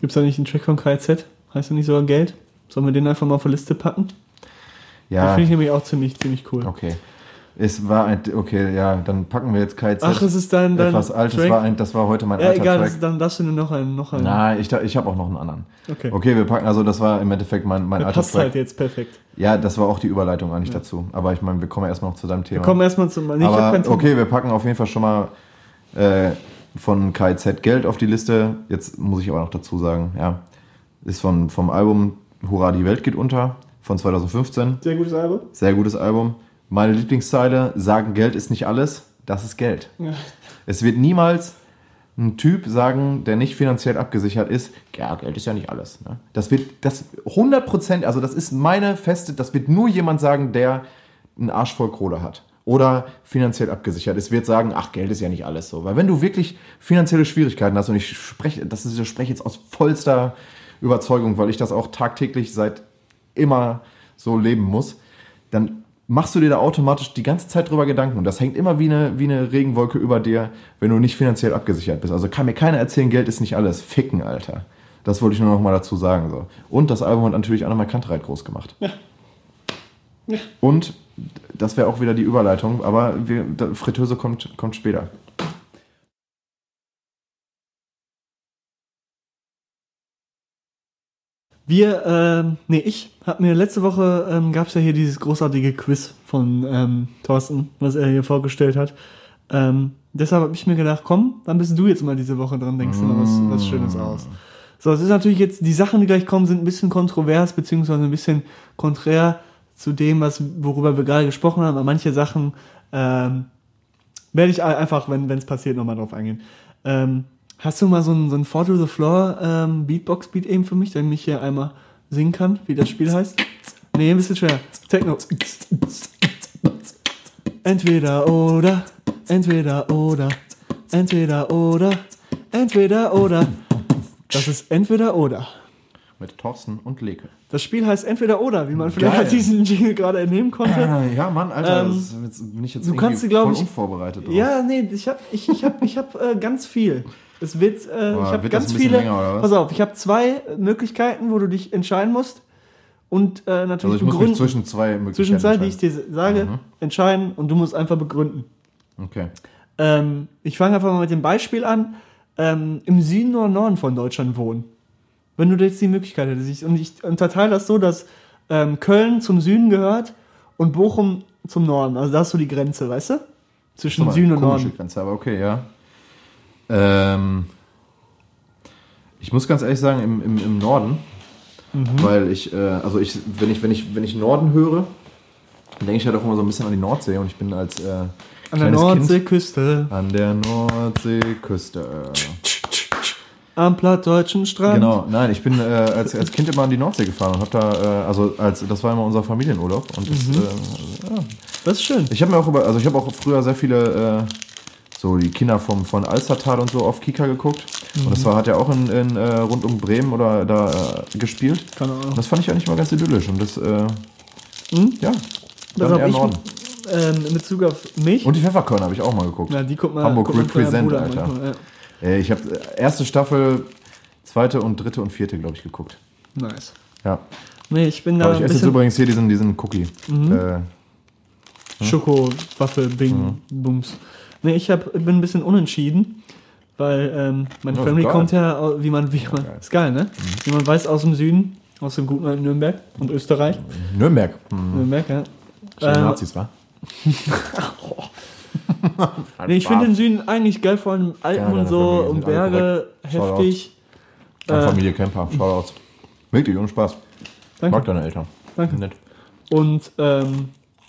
Gibt's da nicht einen Track von KZ? Heißt der nicht sogar Geld? Sollen wir den einfach mal auf die Liste packen? Ja, finde ich nämlich auch ziemlich, ziemlich cool. okay. Es war ein, okay, ja, dann packen wir jetzt KZ. Ach, es ist dein, dein etwas alt. Das war, ein, das war heute mein ja, alter egal, Track. das, dann darfst du nur noch einen. Noch einen. Nein, ich, ich habe auch noch einen anderen. Okay. Okay, wir packen, also das war im Endeffekt mein, mein alter passt Track. halt jetzt perfekt. Ja, das war auch die Überleitung eigentlich dazu. Aber ich meine, wir kommen ja erstmal noch zu deinem Thema. Wir kommen erstmal zum. Nee, ich Aber Thema. okay, wir packen auf jeden Fall schon mal äh, von KZ Geld auf die Liste. Jetzt muss ich aber noch dazu sagen, ja, ist von, vom Album Hurra, die Welt geht unter von 2015. Sehr gutes Album. Sehr gutes Album. Meine Lieblingszeile, sagen Geld ist nicht alles, das ist Geld. Ja. Es wird niemals ein Typ sagen, der nicht finanziell abgesichert ist, ja, Geld ist ja nicht alles. Ne? Das wird, das 100 Prozent, also das ist meine feste, das wird nur jemand sagen, der einen Arsch voll Kohle hat. Oder finanziell abgesichert. Es wird sagen, ach, Geld ist ja nicht alles so. Weil wenn du wirklich finanzielle Schwierigkeiten hast, und ich spreche, das ist, ich spreche jetzt aus vollster Überzeugung, weil ich das auch tagtäglich seit immer so leben muss, dann machst du dir da automatisch die ganze Zeit drüber Gedanken. Und das hängt immer wie eine, wie eine Regenwolke über dir, wenn du nicht finanziell abgesichert bist. Also kann mir keiner erzählen, Geld ist nicht alles. Ficken, Alter. Das wollte ich nur noch mal dazu sagen. So. Und das Album hat natürlich Annemar Kantereit groß gemacht. Und das wäre auch wieder die Überleitung, aber wir, Fritteuse kommt, kommt später. Wir, ähm, nee, ich hab mir letzte Woche ähm, gab es ja hier dieses großartige Quiz von ähm, Thorsten, was er hier vorgestellt hat. Ähm, deshalb habe ich mir gedacht, komm, dann bist du jetzt mal diese Woche dran, denkst du mal was, was Schönes aus. So, es ist natürlich jetzt, die Sachen, die gleich kommen, sind ein bisschen kontrovers, beziehungsweise ein bisschen konträr zu dem, was, worüber wir gerade gesprochen haben. Aber manche Sachen ähm, werde ich einfach, wenn es passiert, nochmal drauf eingehen. Ähm, hast du mal so ein, so ein Four to the Floor ähm, Beatbox-Beat eben für mich, damit ich hier einmal singen kann, wie das Spiel heißt? Nee, ein bisschen schwer. Techno. Entweder oder, entweder oder, entweder oder, entweder oder. Das ist entweder oder. Mit Thorsten und Leke. Das Spiel heißt entweder oder, wie man vielleicht Geil. aus diesem Jingle gerade entnehmen konnte. Ja, Mann, Alter, Ähm, das, jetzt bin ich jetzt du kannst voll ich- unvorbereitet. drauf. Ja, nee, ich hab, ich, ich hab, ich hab äh, ganz viel. Es wird, äh, Boah, ich habe ganz viele. länger? Pass auf, ich habe zwei Möglichkeiten, wo du dich entscheiden musst. Und äh, Also natürlich ich muss mich zwischen zwei Möglichkeiten zwischen zwei, die ich dir sage, Mhm. entscheiden und du musst einfach begründen. Okay. Ähm, ich fange einfach mal mit dem Beispiel an. Ähm, Im Süden oder Norden von Deutschland wohnen. Wenn du jetzt die Möglichkeit hättest. Und ich unterteile das so, dass ähm, Köln zum Süden gehört und Bochum zum Norden. Also da hast du die Grenze, weißt du? Zwischen mal, Süden und Norden. Grenze, aber okay, ja. Ähm, ich muss ganz ehrlich sagen, im, im, im Norden, Mhm. weil ich, äh, also ich, wenn ich, wenn ich, wenn ich Norden höre, dann denke ich halt auch immer so ein bisschen an die Nordsee und ich bin als äh, An der Nordseeküste, an der Nordseeküste. am plattdeutschen Strand. Genau, nein, ich bin äh, als, als Kind immer an die Nordsee gefahren und habe da, äh, also als das war immer unser Familienurlaub und das, Mhm. äh, ja, Das ist schön. Ich habe mir auch über, also ich habe auch früher sehr viele, äh, so die Kinder vom, von Alstertal und so auf Kika geguckt. Und Mhm. das war, hat ja auch in, in äh, rund um Bremen oder da äh, gespielt. Keine Ahnung. Und das fand ich eigentlich mal ganz idyllisch. Und das, äh, Hm? ja, Das dann hab eher ich Norden. ähm, in Bezug auf mich. Und die Pfefferkörner habe ich auch mal geguckt. ja, die guckt man, Hamburg guckt Represent, Bruder Alter. manchmal, Äh, ich habe äh, erste Staffel, zweite und dritte und vierte, glaube ich, geguckt. Ja. Nice. Ja. Nee, ich bin da Aber ich esse jetzt übrigens hier diesen, diesen Cookie. Mhm. Äh, Schoko, Waffel, Bing, Mhm. Bums. Nee, ich hab, bin ein bisschen unentschieden, weil ähm, meine Ja, Family geil. kommt ja, wie man, wie man, geil. ist geil, ne? Mhm. Wie man weiß, aus dem Süden, Aus dem guten alten Nürnberg und Österreich. Nürnberg. Hm, Nürnberg, ja. schon Ähm, Nazis, wa? Nee, ich finde den Süden eigentlich geil, vor allem Alpen Ja, und so und Berge heftig. Äh, Familie Camper. Shoutouts. Wirklich, ohne Spaß. Danke. Mag deine Eltern. Danke. Nett. Und ähm,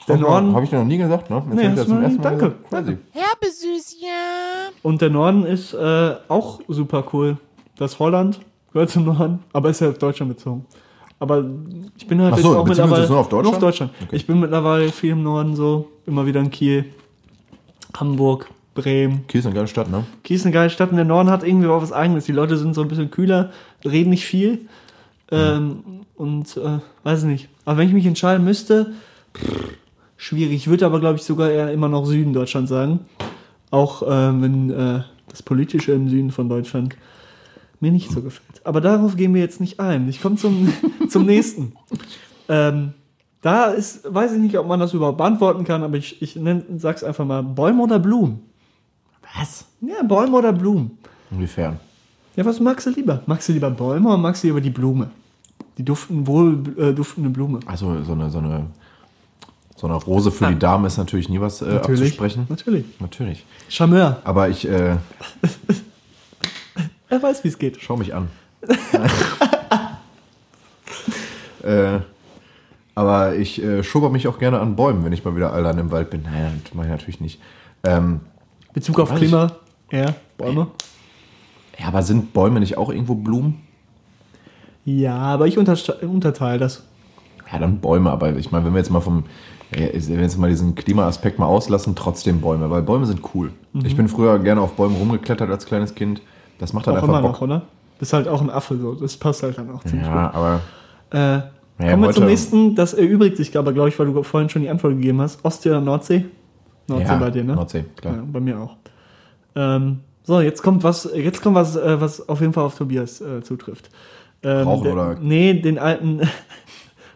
der Norden Habe ich dir noch nie gesagt, ne? Jetzt Nee, das du noch nie- danke. Crazy. Herbesüß, ja. und der Norden ist äh, auch super cool. Das Holland gehört zum Norden, aber ist ja auf Deutschland bezogen. Aber ich bin halt Ach so, jetzt auch mittlerweile nur auf Deutschland? Nur auf Deutschland. Ich bin mittlerweile viel im Norden so, immer wieder in Kiel, Hamburg, Bremen. Kiel ist eine geile Stadt, ne? Kiel ist eine geile Stadt und der Norden hat irgendwie auch was Eigenes. Die Leute sind so ein bisschen kühler, reden nicht viel. Ähm, und äh, weiß nicht. Aber wenn ich mich entscheiden müsste, pff, schwierig. Ich würde aber, glaube ich, sogar eher immer noch Süden Deutschland sagen. Auch äh, wenn äh, das Politische im Süden von Deutschland mir nicht so gefällt. Aber darauf gehen wir jetzt nicht ein. Ich komme zum, zum nächsten. Ähm, da ist, weiß ich nicht, ob man das überhaupt beantworten kann, aber ich, ich nenn, sag's einfach mal: Bäume oder Blumen? Was? Ja, Bäume oder Blumen. Inwiefern? Ja, was magst du lieber? Magst du lieber Bäume oder magst du lieber die Blume? Die duften, wohl äh, duftende Blume. Also so eine, so eine, so eine Rose für die Dame ist natürlich nie was äh, abzusprechen. Natürlich. Natürlich. Charmeur. Aber ich äh, Er weiß, wie es geht. schau mich an. äh, aber ich äh, schubber mich auch gerne an Bäumen, wenn ich mal wieder allein im Wald bin. Nein, das mache ich natürlich nicht. Ähm, Bezug auf Klima. Ja, Bäume. ja, aber sind Bäume nicht auch irgendwo Blumen? Ja, aber ich unterteile das. Ja, dann Bäume, aber ich meine, wenn wir jetzt mal vom, wenn jetzt mal diesen Klimaaspekt mal auslassen, trotzdem Bäume, weil Bäume sind cool. Ich bin früher gerne auf Bäumen rumgeklettert als kleines Kind. Das macht halt Auch einfach immer Bock. noch, oder? Bist halt auch ein Affe so. Das passt halt dann auch ziemlich Ja, aber gut. Äh, ja, kommen wir zum nächsten. Das erübrigt sich aber, glaube ich, weil du vorhin schon die Antwort gegeben hast. Ostsee oder Nordsee? Nordsee ja, bei dir, ne? Nordsee, klar. Ja, bei mir auch. Ähm, so, jetzt kommt was, jetzt kommt was, äh, was auf jeden Fall auf Tobias äh, zutrifft. Ähm, Rauchen der, oder- Nee, den alten.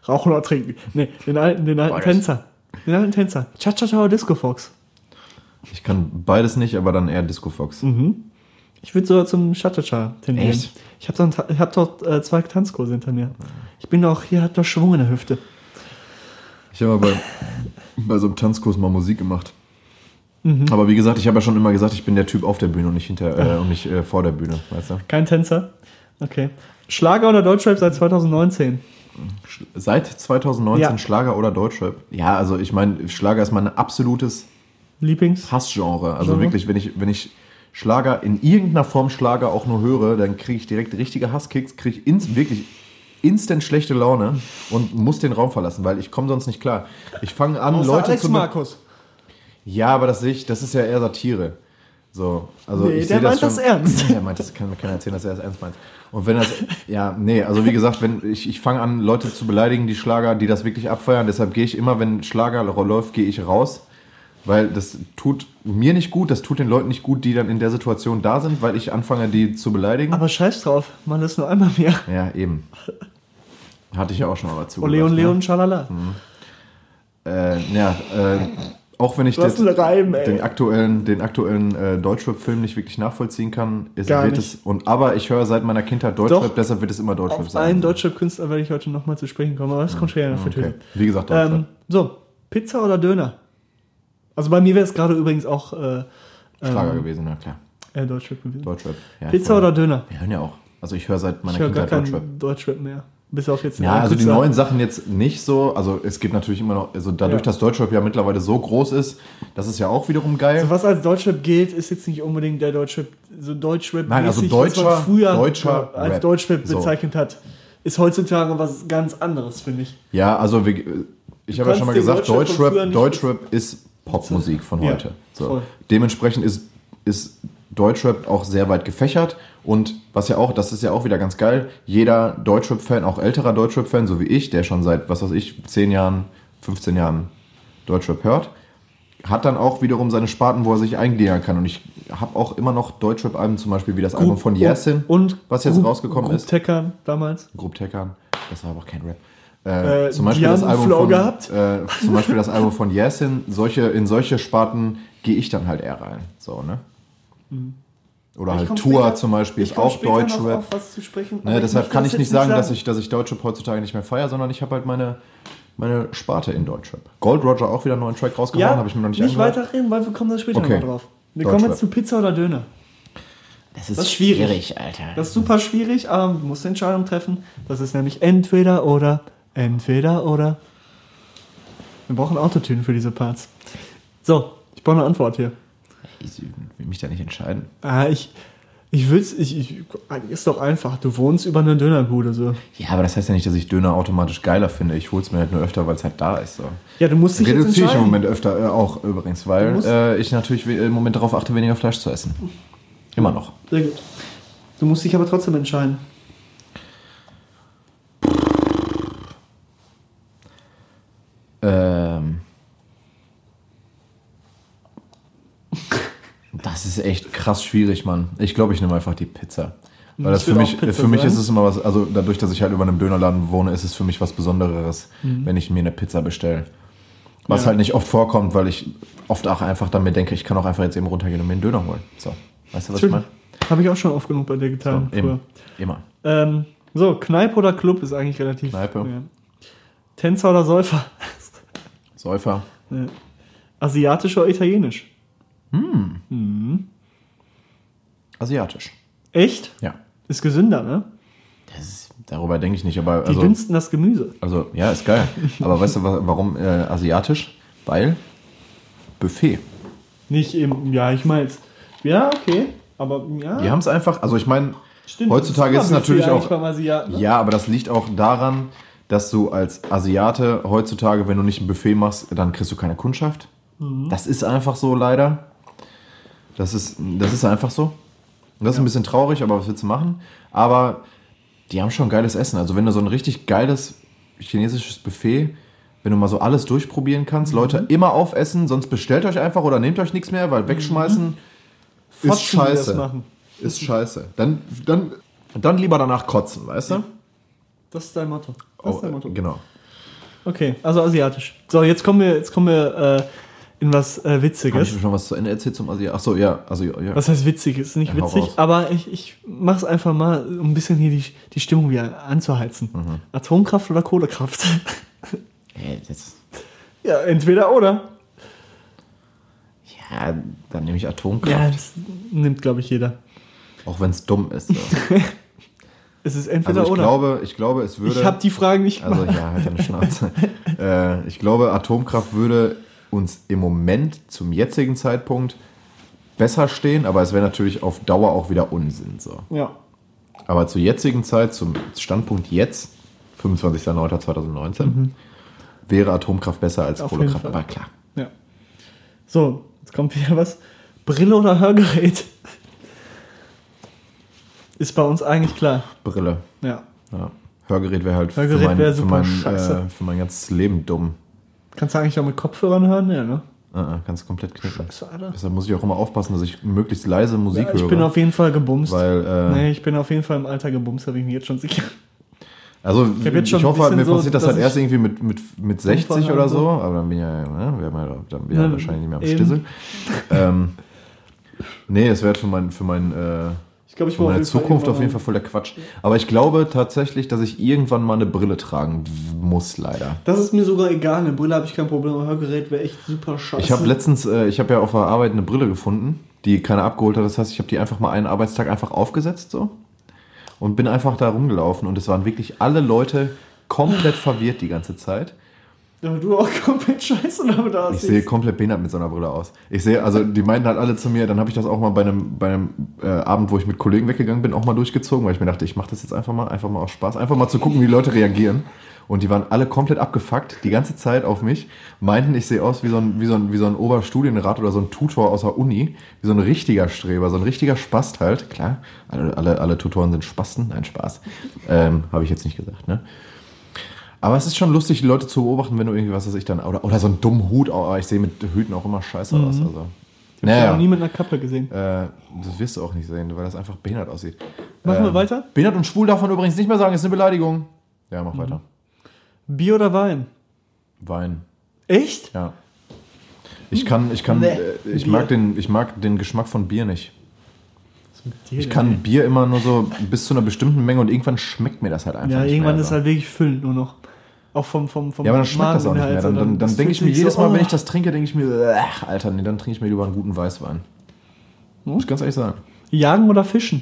Rauchen oder trinken. Nee, den alten, den alten Beides. Tänzer. Den alten Tänzer. Cha-Cha-Cha oder Disco Fox. Ich kann beides nicht, aber dann eher Disco Fox. Ich würde sogar zum Cha-Cha-Cha tendieren. Echt? Ich habe doch, ich hab doch äh, zwei Tanzkurse hinter mir. Ich bin doch, hier hat doch Schwung in der Hüfte. Ich habe mal bei, bei so einem Tanzkurs mal Musik gemacht. Mhm. Aber wie gesagt, ich habe ja schon immer gesagt, ich bin der Typ auf der Bühne und nicht hinter äh, und nicht äh, vor der Bühne, weißt du? Kein Tänzer? Okay. Schlager oder Deutschrap seit 2019? Seit 2019 Ja. Schlager oder Deutschrap? Ja, also ich meine, Schlager ist mein absolutes Lieblings? Hassgenre. Also Genre? wirklich, wenn ich, wenn ich Schlager in irgendeiner Form Schlager auch nur höre, dann kriege ich direkt richtige Hasskicks, kriege ich ins, wirklich instant schlechte Laune und muss den Raum verlassen, weil ich komme sonst nicht klar. Ich fange an, Leute Alex zu. Markus. Ja, aber das ich, das ist ja eher Satire. So, also Nee, ich der meint das schon- ernst. Der meint, das kann mir keiner erzählen, dass er das ernst meint. Und wenn das, ja, nee, also wie gesagt, wenn ich, ich fange an, Leute zu beleidigen, die Schlager, die das wirklich abfeiern, deshalb gehe ich immer, wenn Schlager läuft, gehe ich raus, weil das tut mir nicht gut, das tut den Leuten nicht gut, die dann in der Situation da sind, weil ich anfange, die zu beleidigen. Aber scheiß drauf, man ist nur einmal mehr. ja, eben. Hatte ich ja auch schon mal dazu. Ole und Leon, schalala. Äh, ja, äh, auch wenn ich das- Reim, den aktuellen, den aktuellen äh, Deutschrap-Film nicht wirklich nachvollziehen kann, ist, Gar wird nicht. es. Und aber ich höre seit meiner Kindheit Deutschrap, Doch. deshalb wird es immer Deutschrap Auf sein. einen Deutschrap-Künstler werde ich heute nochmal zu sprechen kommen, aber das kommt später noch für Okay. Wie gesagt, Ähm, Deutschrap. so, Pizza oder Döner? Also bei mir wäre es gerade übrigens auch äh, Schlager ähm, gewesen, na klar. äh, Deutschrap gewesen. Deutschrap. Ja, Pizza oder Döner? Wir hören ja auch. Also ich höre seit meiner Ich gar Kindheit keinen Deutschrap. Deutschrap. mehr. Bis auf jetzt Ja, also die neuen Sachen jetzt nicht so. Also es gibt natürlich immer noch, also dadurch, Ja. dass Deutschrap ja mittlerweile so groß ist, das ist ja auch wiederum geil. Also was als Deutschrap gilt, ist jetzt nicht unbedingt der Deutschrap, so Deutschrap, Nein, also mäßig, was man deutscher- früher deutscher als Rap. Deutschrap So. bezeichnet hat. Ist heutzutage was ganz anderes, finde ich. Ja, also wir, ich habe ja schon mal gesagt, Deutschrap Deutschrap, Deutschrap ist Popmusik von Ja, heute. So. voll. Dementsprechend ist, ist Deutschrap auch sehr weit gefächert und was ja auch, das ist ja auch wieder ganz geil, jeder Deutschrap-Fan, auch älterer Deutschrap-Fan, so wie ich, der schon seit, was weiß ich, 10 Jahren, 15 Jahren Deutschrap hört, hat dann auch wiederum seine Sparten, wo er sich eingliedern kann. Und ich habe auch immer noch Deutschrap-Alben, zum Beispiel wie das Album von Yasin, und was jetzt Group- rausgekommen Group ist. Teckern damals. Grupp Teckern, das war aber auch kein Rap. Äh, Äh, zum Beispiel das Album Flow von, gehabt. Äh, zum Beispiel das Album von Yasin, solche, in solche Sparten gehe ich dann halt eher rein. So, ne? Oder Ich halt Tour später- zum Beispiel ich ist auch später noch Deutschrap. auf was zu sprechen. Ne, deshalb kann ich nicht sagen, dass ich, dass ich Deutschrap heutzutage nicht mehr feiere, sondern ich habe halt meine, meine Sparte in Deutschrap. Gold Roger auch wieder einen neuen Track rausgehauen, Ja, habe ich mir noch nicht, nicht angehört. weiterreden, weil wir kommen da später Okay. noch drauf. Wir Deutschrap. kommen jetzt zu Pizza oder Döner. Das ist, Das ist schwierig. schwierig, Alter. Das ist super schwierig, aber du musst eine Entscheidung treffen. Das ist nämlich entweder oder, entweder oder. Wir brauchen Autotune für diese Parts. So, ich brauche eine Antwort hier. Ich will mich da nicht entscheiden. Ah, ich, ich will's, ich, ich, ist doch einfach. Du wohnst über einer Dönerbude, so. Ja, aber das heißt ja nicht, dass ich Döner automatisch geiler finde. Ich hol's mir halt nur öfter, weil es halt da ist. So. Ja, du musst dich jetzt Reduziere ich im. Moment öfter äh, auch übrigens, weil äh, ich natürlich im Moment darauf achte, weniger Fleisch zu essen. Immer noch. Sehr gut. Du musst dich aber trotzdem entscheiden. Ist echt krass schwierig, Mann. Ich glaube, ich nehme einfach die Pizza. Weil das Ich für mich, für mich sein. ist es immer was, also dadurch, dass ich halt über einem Dönerladen wohne, ist es für mich was Besonderes, Mhm. wenn ich mir eine Pizza bestelle. Was Ja. halt nicht oft vorkommt, weil ich oft auch einfach dann mir denke, ich kann auch einfach jetzt eben runtergehen und mir einen Döner holen. So, weißt du, was ich meine? Habe ich auch schon oft genug bei dir So, getan. früher. eben. Immer. Ähm, so, Kneipe oder Club ist eigentlich relativ. Kneipe. Ja. Tänzer oder Säufer? Säufer. Ja. Asiatisch oder italienisch? Asiatisch. Echt? Ja. Ist gesünder, ne? Ist, darüber denke ich nicht, aber Die also, dünsten das Gemüse. also ja, ist geil. aber weißt du, wa- warum äh, asiatisch? Weil Buffet. Nicht eben, ja, ich meine Ja, okay. Aber ja. Die haben es einfach, also ich meine, heutzutage ist es natürlich auch. Asiaten, ne? Ja, aber das liegt auch daran, dass du als Asiate heutzutage, wenn du nicht ein Buffet machst, dann kriegst du keine Kundschaft. Mhm. Das ist einfach so leider. Das ist, das ist einfach so. Und das ist ein bisschen traurig, aber was willst du machen? Aber die haben schon geiles Essen. Also wenn du so ein richtig geiles chinesisches Buffet, wenn du mal so alles durchprobieren kannst, Mhm. Leute immer aufessen, sonst bestellt euch einfach oder nehmt euch nichts mehr, weil wegschmeißen ist Mhm. Fotzen, die das scheiße. Ist scheiße. Dann, dann, dann lieber danach kotzen, weißt du? Das ist dein Motto. Das Oh, ist dein Motto. genau. Okay, also asiatisch. So, jetzt kommen wir, jetzt kommen wir äh, in was äh, Habe Witziges. ich schon was zu Ende erzählt zum Asi? Achso, ja. Also, ja. Was heißt witzig? Ist nicht Ja, witzig, aber ich, ich mach's einfach mal, um ein bisschen hier die, die Stimmung wieder anzuheizen. Mhm. Atomkraft oder Kohlekraft? Äh, das, ja, entweder oder. ja, Dann nehme ich Atomkraft. Ja, das nimmt, glaube ich, jeder. Auch wenn es dumm ist. So. Es ist entweder Also ich oder. glaube, ich glaube, es würde. ich habe die Fragen nicht also ja, halt deine Schnauze. äh, ich glaube, Atomkraft würde uns im Moment zum jetzigen Zeitpunkt besser stehen, aber es wäre natürlich auf Dauer auch wieder Unsinn. So. Ja. Aber zur jetzigen Zeit, zum Standpunkt jetzt, 25.09.2019, wäre Atomkraft besser als Mhm. Auf Kohlekraft. Aber klar. ja. So, jetzt kommt wieder was. Brille oder Hörgerät? Ist bei uns eigentlich klar. Brille. Ja. Ja. Hörgerät wäre halt Hörgerät für, mein, wär für, mein, scheiße. äh, für mein ganzes Leben dumm. Kannst du eigentlich auch mit Kopfhörern hören? Ja, ne? Äh, äh, kannst komplett knicken. Scheiße, Alter. Deshalb muss ich auch immer aufpassen, dass ich möglichst leise Musik Ja, ich höre. bin auf jeden Fall gebumst. weil, äh, nee, ich bin auf jeden Fall im Alter gebumst, bin ich mir jetzt schon sicher. also ich, schon ein hoffe, halt, mir so, passiert das halt ich erst irgendwie mit, mit, mit 60 Unfall oder habe. so, aber dann bin ich ja, ne, wir haben ja dann bin ich ja Ja, wahrscheinlich nicht mehr am eben. Stissel. ähm, nee, es wäre für mein, für mein äh, Ich glaube, ich war jeden Fall Zukunft auf jeden Fall voll der Quatsch. Aber ich glaube tatsächlich, dass ich irgendwann mal eine Brille tragen muss, leider. Das ist mir sogar egal. Eine Brille habe ich kein Problem. Ein Hörgerät wäre echt super scheiße. Ich habe letztens, äh, ich habe ja auf der Arbeit eine Brille gefunden, die keiner abgeholt hat. Das heißt, ich habe die einfach mal einen Arbeitstag einfach aufgesetzt so und bin einfach da rumgelaufen und es waren wirklich alle Leute komplett verwirrt die ganze Zeit. Aber du auch komplett scheiße damit Ich aussiehst. sehe komplett behindert mit so einer Brille aus. Ich sehe, also die meinten halt alle zu mir, dann habe ich das auch mal bei einem, bei einem äh, Abend, wo ich mit Kollegen weggegangen bin, auch mal durchgezogen, weil ich mir dachte, ich mache das jetzt einfach mal, einfach mal aus Spaß, einfach mal zu gucken, wie die Leute reagieren. Und die waren alle komplett abgefuckt, die ganze Zeit auf mich, meinten, ich sehe aus wie so ein, wie so ein, wie so ein Oberstudienrat oder so ein Tutor aus der Uni, wie so ein richtiger Streber, so ein richtiger Spast halt. Klar, alle, alle, alle Tutoren sind Spasten, nein, Spaß. Ähm, habe ich jetzt nicht gesagt, ne? Aber es ist schon lustig, die Leute zu beobachten, wenn du irgendwie, was weiß ich dann, oder, oder so einen dummen Hut, aber ich sehe mit Hüten auch immer scheiße aus. Also. Ich habe Naja, noch nie mit einer Kappe gesehen. äh, das wirst du auch nicht sehen, weil das einfach behindert aussieht. Machen wir Ähm, weiter? Behindert und schwul darf man übrigens nicht mehr sagen, ist eine Beleidigung. Ja, mach weiter. Bier oder Wein? Wein, Echt? ja. Ich kann, ich kann, Nee, äh, ich Bier. mag den, ich mag den Geschmack von Bier nicht. Ich kann Bier immer nur so bis zu einer bestimmten Menge und irgendwann schmeckt mir das halt einfach Ja, irgendwann mehr. ist so. halt wirklich füllend nur noch. Auch vom, vom, vom Ja, aber dann schmeckt das auch nicht mehr. Dann, dann, dann denke ich mir jedes so, Mal, wenn oh. ich das trinke, denke ich mir, ach, Alter, nee, dann trinke ich mir lieber einen guten Weißwein. Muss ich ganz ehrlich sagen. Jagen oder Fischen?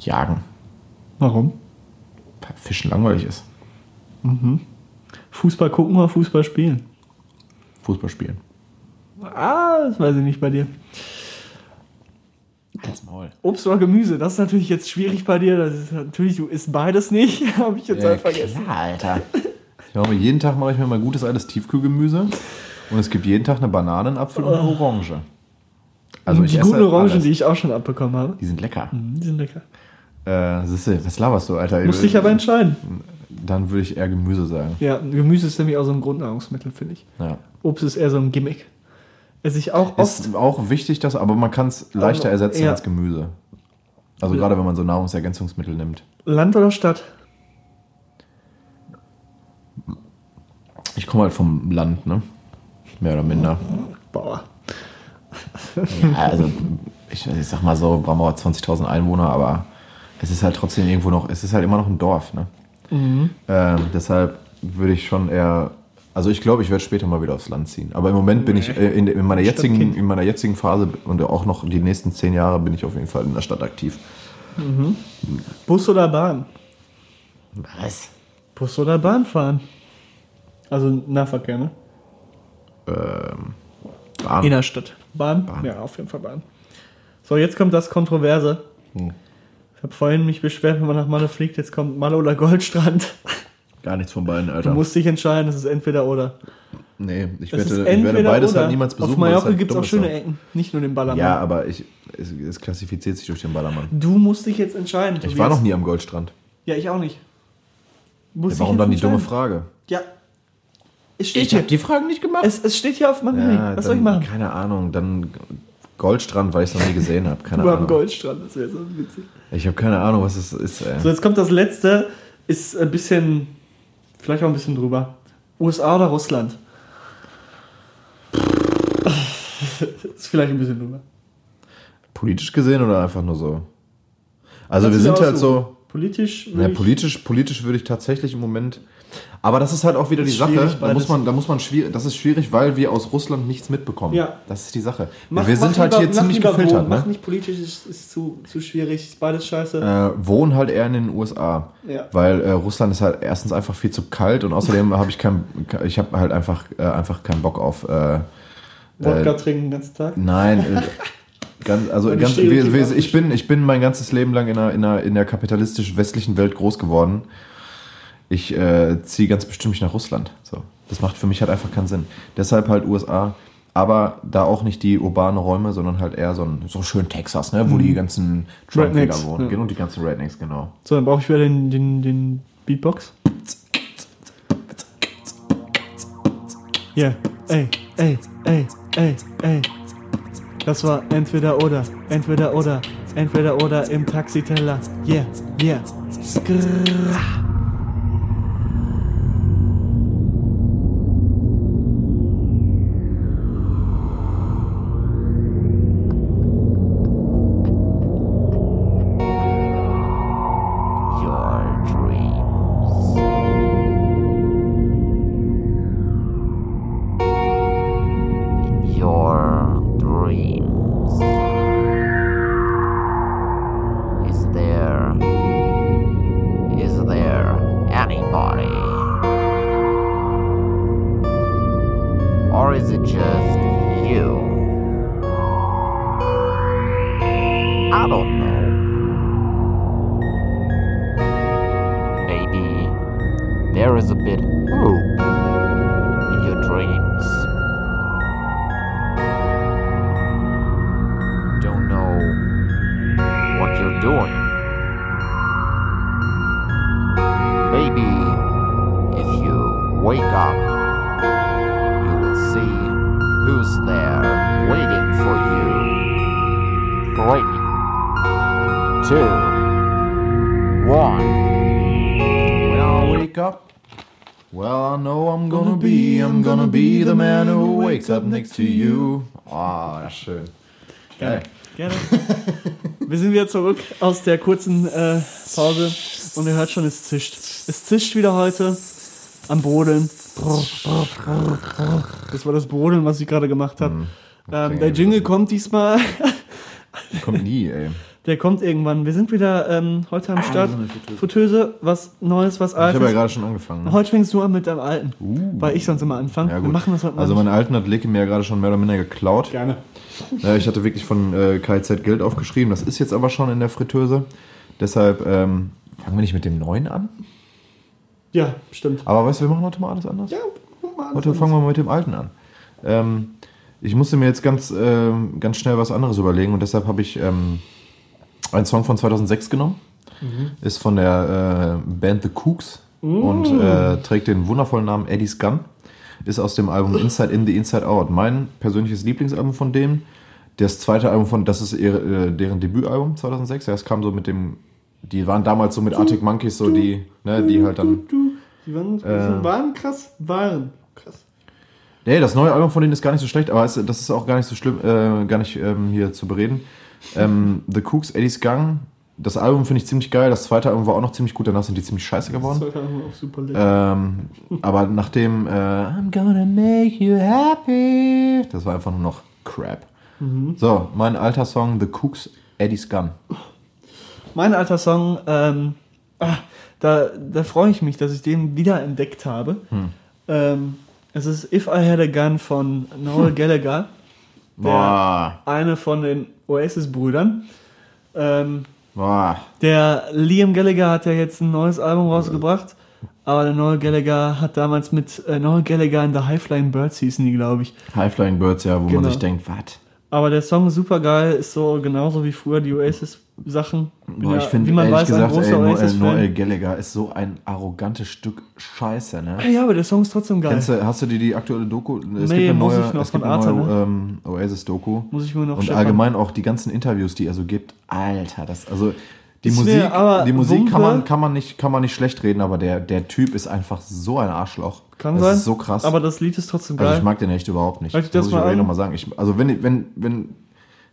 Jagen. Warum? Weil Fischen langweilig ist. Fußball gucken oder Fußball spielen? Fußball spielen. Ah, das weiß ich nicht bei dir. Ins Maul. Obst oder Gemüse, das ist natürlich jetzt schwierig bei dir. Das ist natürlich, du isst beides nicht. Habe ich jetzt Ja, halt vergessen. klar, Alter. Ich mache mir, jeden Tag mache ich mir mal gutes altes Tiefkühlgemüse. Und es gibt jeden Tag eine Banane, einen Apfel und eine Orange. Also die guten Orangen, alles. die ich auch schon abbekommen habe, Die sind lecker. die sind lecker. Äh, siehste, was laberst du, Alter? Musste ich aber entscheiden. Dann würde ich eher Gemüse sagen. Ja, Gemüse ist nämlich auch so ein Grundnahrungsmittel, finde ich. Ja. Obst ist eher so ein Gimmick. Esse ich auch oft. Ist auch wichtig, dass, aber man kann es leichter ersetzen ja. als Gemüse. Also gerade wenn man so Nahrungsergänzungsmittel nimmt. Land oder Stadt? Ich komme halt vom Land, ne? Mehr oder minder. Boah. Ja, also ich, ich sag mal so, Bramauer hat 20.000 Einwohner, aber es ist halt trotzdem irgendwo noch, es ist halt immer noch ein Dorf, ne? Mhm. Ähm, deshalb würde ich schon eher, also ich glaube, ich werde später mal wieder aufs Land ziehen. Aber im Moment bin ich äh, in, in, meiner jetzigen, in meiner jetzigen Phase und auch noch die nächsten zehn Jahre bin ich auf jeden Fall in der Stadt aktiv. Bus oder Bahn? Was? Bus oder Bahn fahren? Also Nahverkehr, ne? Ähm, Bahn. Innerstadt. Bahn? Bahn. Ja, auf jeden Fall Bahn. So, jetzt kommt das Kontroverse. Hm. Ich habe vorhin mich beschwert, wenn man nach Malle fliegt, jetzt kommt Malle oder Goldstrand. Gar nichts von beiden, Du Alter. musst dich entscheiden, es ist entweder oder. nee, ich Es werde, ich werde beides halt niemals besuchen. Auf Mallorca halt gibt es auch schöne. Ecken, nicht nur den Ballermann. Ja, aber ich, es, es klassifiziert sich durch den Ballermann. Du musst dich jetzt entscheiden. Ich war noch nie am Goldstrand. Ja, ich auch nicht. Ja, warum dann die dumme. Frage? Ja. Es steht hier. die Fragen nicht gemacht. Es, es steht hier auf meinem Handy. Was dann, soll ich machen? Keine Ahnung, dann Goldstrand, weil ich es noch nie gesehen habe. Keine Du am Ahnung. Goldstrand, das wäre so witzig. Ich habe keine Ahnung, was es ist. Ey. So, jetzt kommt das letzte. Ist ein bisschen, vielleicht auch ein bisschen drüber. USA oder Russland? ist vielleicht ein bisschen drüber. Politisch gesehen oder einfach nur so? Also wir Kannst du sind halt so. Politisch. Ja, ich- politisch, politisch würde ich tatsächlich im Moment. Aber das ist halt auch wieder die Sache. Da muss man, da muss man schwierig. Das ist schwierig, weil wir aus Russland nichts mitbekommen. Ja. Das ist die Sache. Mach- wir sind halt lieber- hier ziemlich gefiltert. Wohnen. Mach Ne? nicht politisch, ist, ist zu, zu schwierig. Ist beides scheiße. Äh, wohnen halt eher in den USA. Ja. Weil äh, Russland ist halt erstens einfach viel zu kalt und außerdem habe ich kein, ich habe halt einfach, äh, einfach keinen Bock auf. Äh, Wodka äh, trinken den ganzen Tag. Nein, äh, ganz, also ganz, wir, wir, ich, bin, ich bin mein ganzes Leben lang in einer, in einer, in der kapitalistisch westlichen Welt groß geworden. Ich äh, ziehe ganz bestimmt nicht nach Russland. So. Das macht für mich halt einfach keinen Sinn. Deshalb halt USA, aber da auch nicht die urbanen Räume, sondern halt eher so, ein, so schön Texas, ne, wo die ganzen Rednecks, wohnen. ja. Genau, die ganzen Rednecks, genau. So, dann brauche ich wieder den, den, den Beatbox. Ja, yeah. ey, ey, ey, ey, ey. Das war entweder oder, entweder oder, entweder oder im Taxiteller. Yeah, yeah. Skrrr. Zurück aus der kurzen äh, Pause und ihr hört schon, es zischt. Es zischt wieder heute am Brodeln. Das war das Brodeln, was ich gerade gemacht habe. Ähm, der Jingle kommt diesmal. Kommt nie, ey. Der kommt irgendwann. Wir sind wieder ähm, heute am Start. Fritteuse, was Neues, was Ich habe ja Altes. gerade schon angefangen. Ne? Heute fängst du an mit deinem Alten, weil ich sonst immer anfange. Ja, Wir machen das heute mal Also meinen alten hat Leke mir ja gerade schon mehr oder minder geklaut. Gerne. Ja, ich hatte wirklich von äh, KZ Geld aufgeschrieben. Das ist jetzt aber schon in der Fritteuse. Deshalb ähm, fangen wir nicht mit dem neuen an. Ja, stimmt. Aber weißt du, wir machen heute mal alles anders. Ja, mal. Heute fangen wir mal mit dem alten an. Ähm, ich musste mir jetzt ganz, ähm, ganz schnell was anderes überlegen und deshalb habe ich ähm, einen Song von 2006 genommen. Ist von der äh, Band The Cooks und äh, trägt den wundervollen Namen Eddie's Gun. Ist aus dem Album Inside In the Inside Out. Mein persönliches Lieblingsalbum von denen. Das zweite Album von, das ist ihre, äh, deren Debütalbum 2006. Ja, es kam so mit dem, die waren damals so mit Arctic Monkeys so die, ne, die halt dann Du, die waren, Äh. waren krass. Waren krass. Nee, das neue Album von denen ist gar nicht so schlecht, aber es, das ist auch gar nicht so schlimm, äh, gar nicht ähm, hier zu bereden. Ähm, The Cooks, Eddie's Gang, das Album finde ich ziemlich geil. Das zweite Album war auch noch ziemlich gut, danach sind die ziemlich scheiße Das geworden. war auch super lecker. Ähm, aber nachdem äh, I'm gonna make you happy, das war einfach nur noch Crap. So, mein alter Song, The Cooks, Eddie's Gun. Mein alter Song, ähm, ah, da, da freue ich mich, dass ich den wieder entdeckt habe. Hm. Ähm, es ist If I Had a Gun von Noel Gallagher, Boah, eine von den Oasis-Brüdern. Ähm, boah. der Liam Gallagher hat ja jetzt ein neues Album rausgebracht, aber der Noel Gallagher hat damals mit äh, Noel Gallagher and the High Flying Birds hießen die, glaube ich. High Flying Birds, ja, wo Genau. man sich denkt, was? Aber der Song ist super geil, ist so genauso wie früher die Oasis-Sachen. Boah, ich finde wie man ehrlich weiß, gesagt, ey, Noel. Noel Gallagher ist so ein arrogantes Stück Scheiße, ne? Ja, aber der Song ist trotzdem geil. Kennst du, hast du dir die aktuelle Doku? Es Nee, eine muss neue, ich noch es gibt von eine Arte, neue ähm, Oasis-Doku. Muss ich mir noch Und scheppern. allgemein auch die ganzen Interviews, die er so gibt. Alter, das, also die Ist Musik, mir die Musik kann, man, kann, man nicht, kann man nicht schlecht reden, aber der, der Typ ist einfach so ein Arschloch. Kann das sein. ist so krass. Aber das Lied ist trotzdem geil. also ich mag den echt überhaupt nicht. Ich das muss mal ich aber nochmal sagen. Ich, also wenn, wenn, wenn,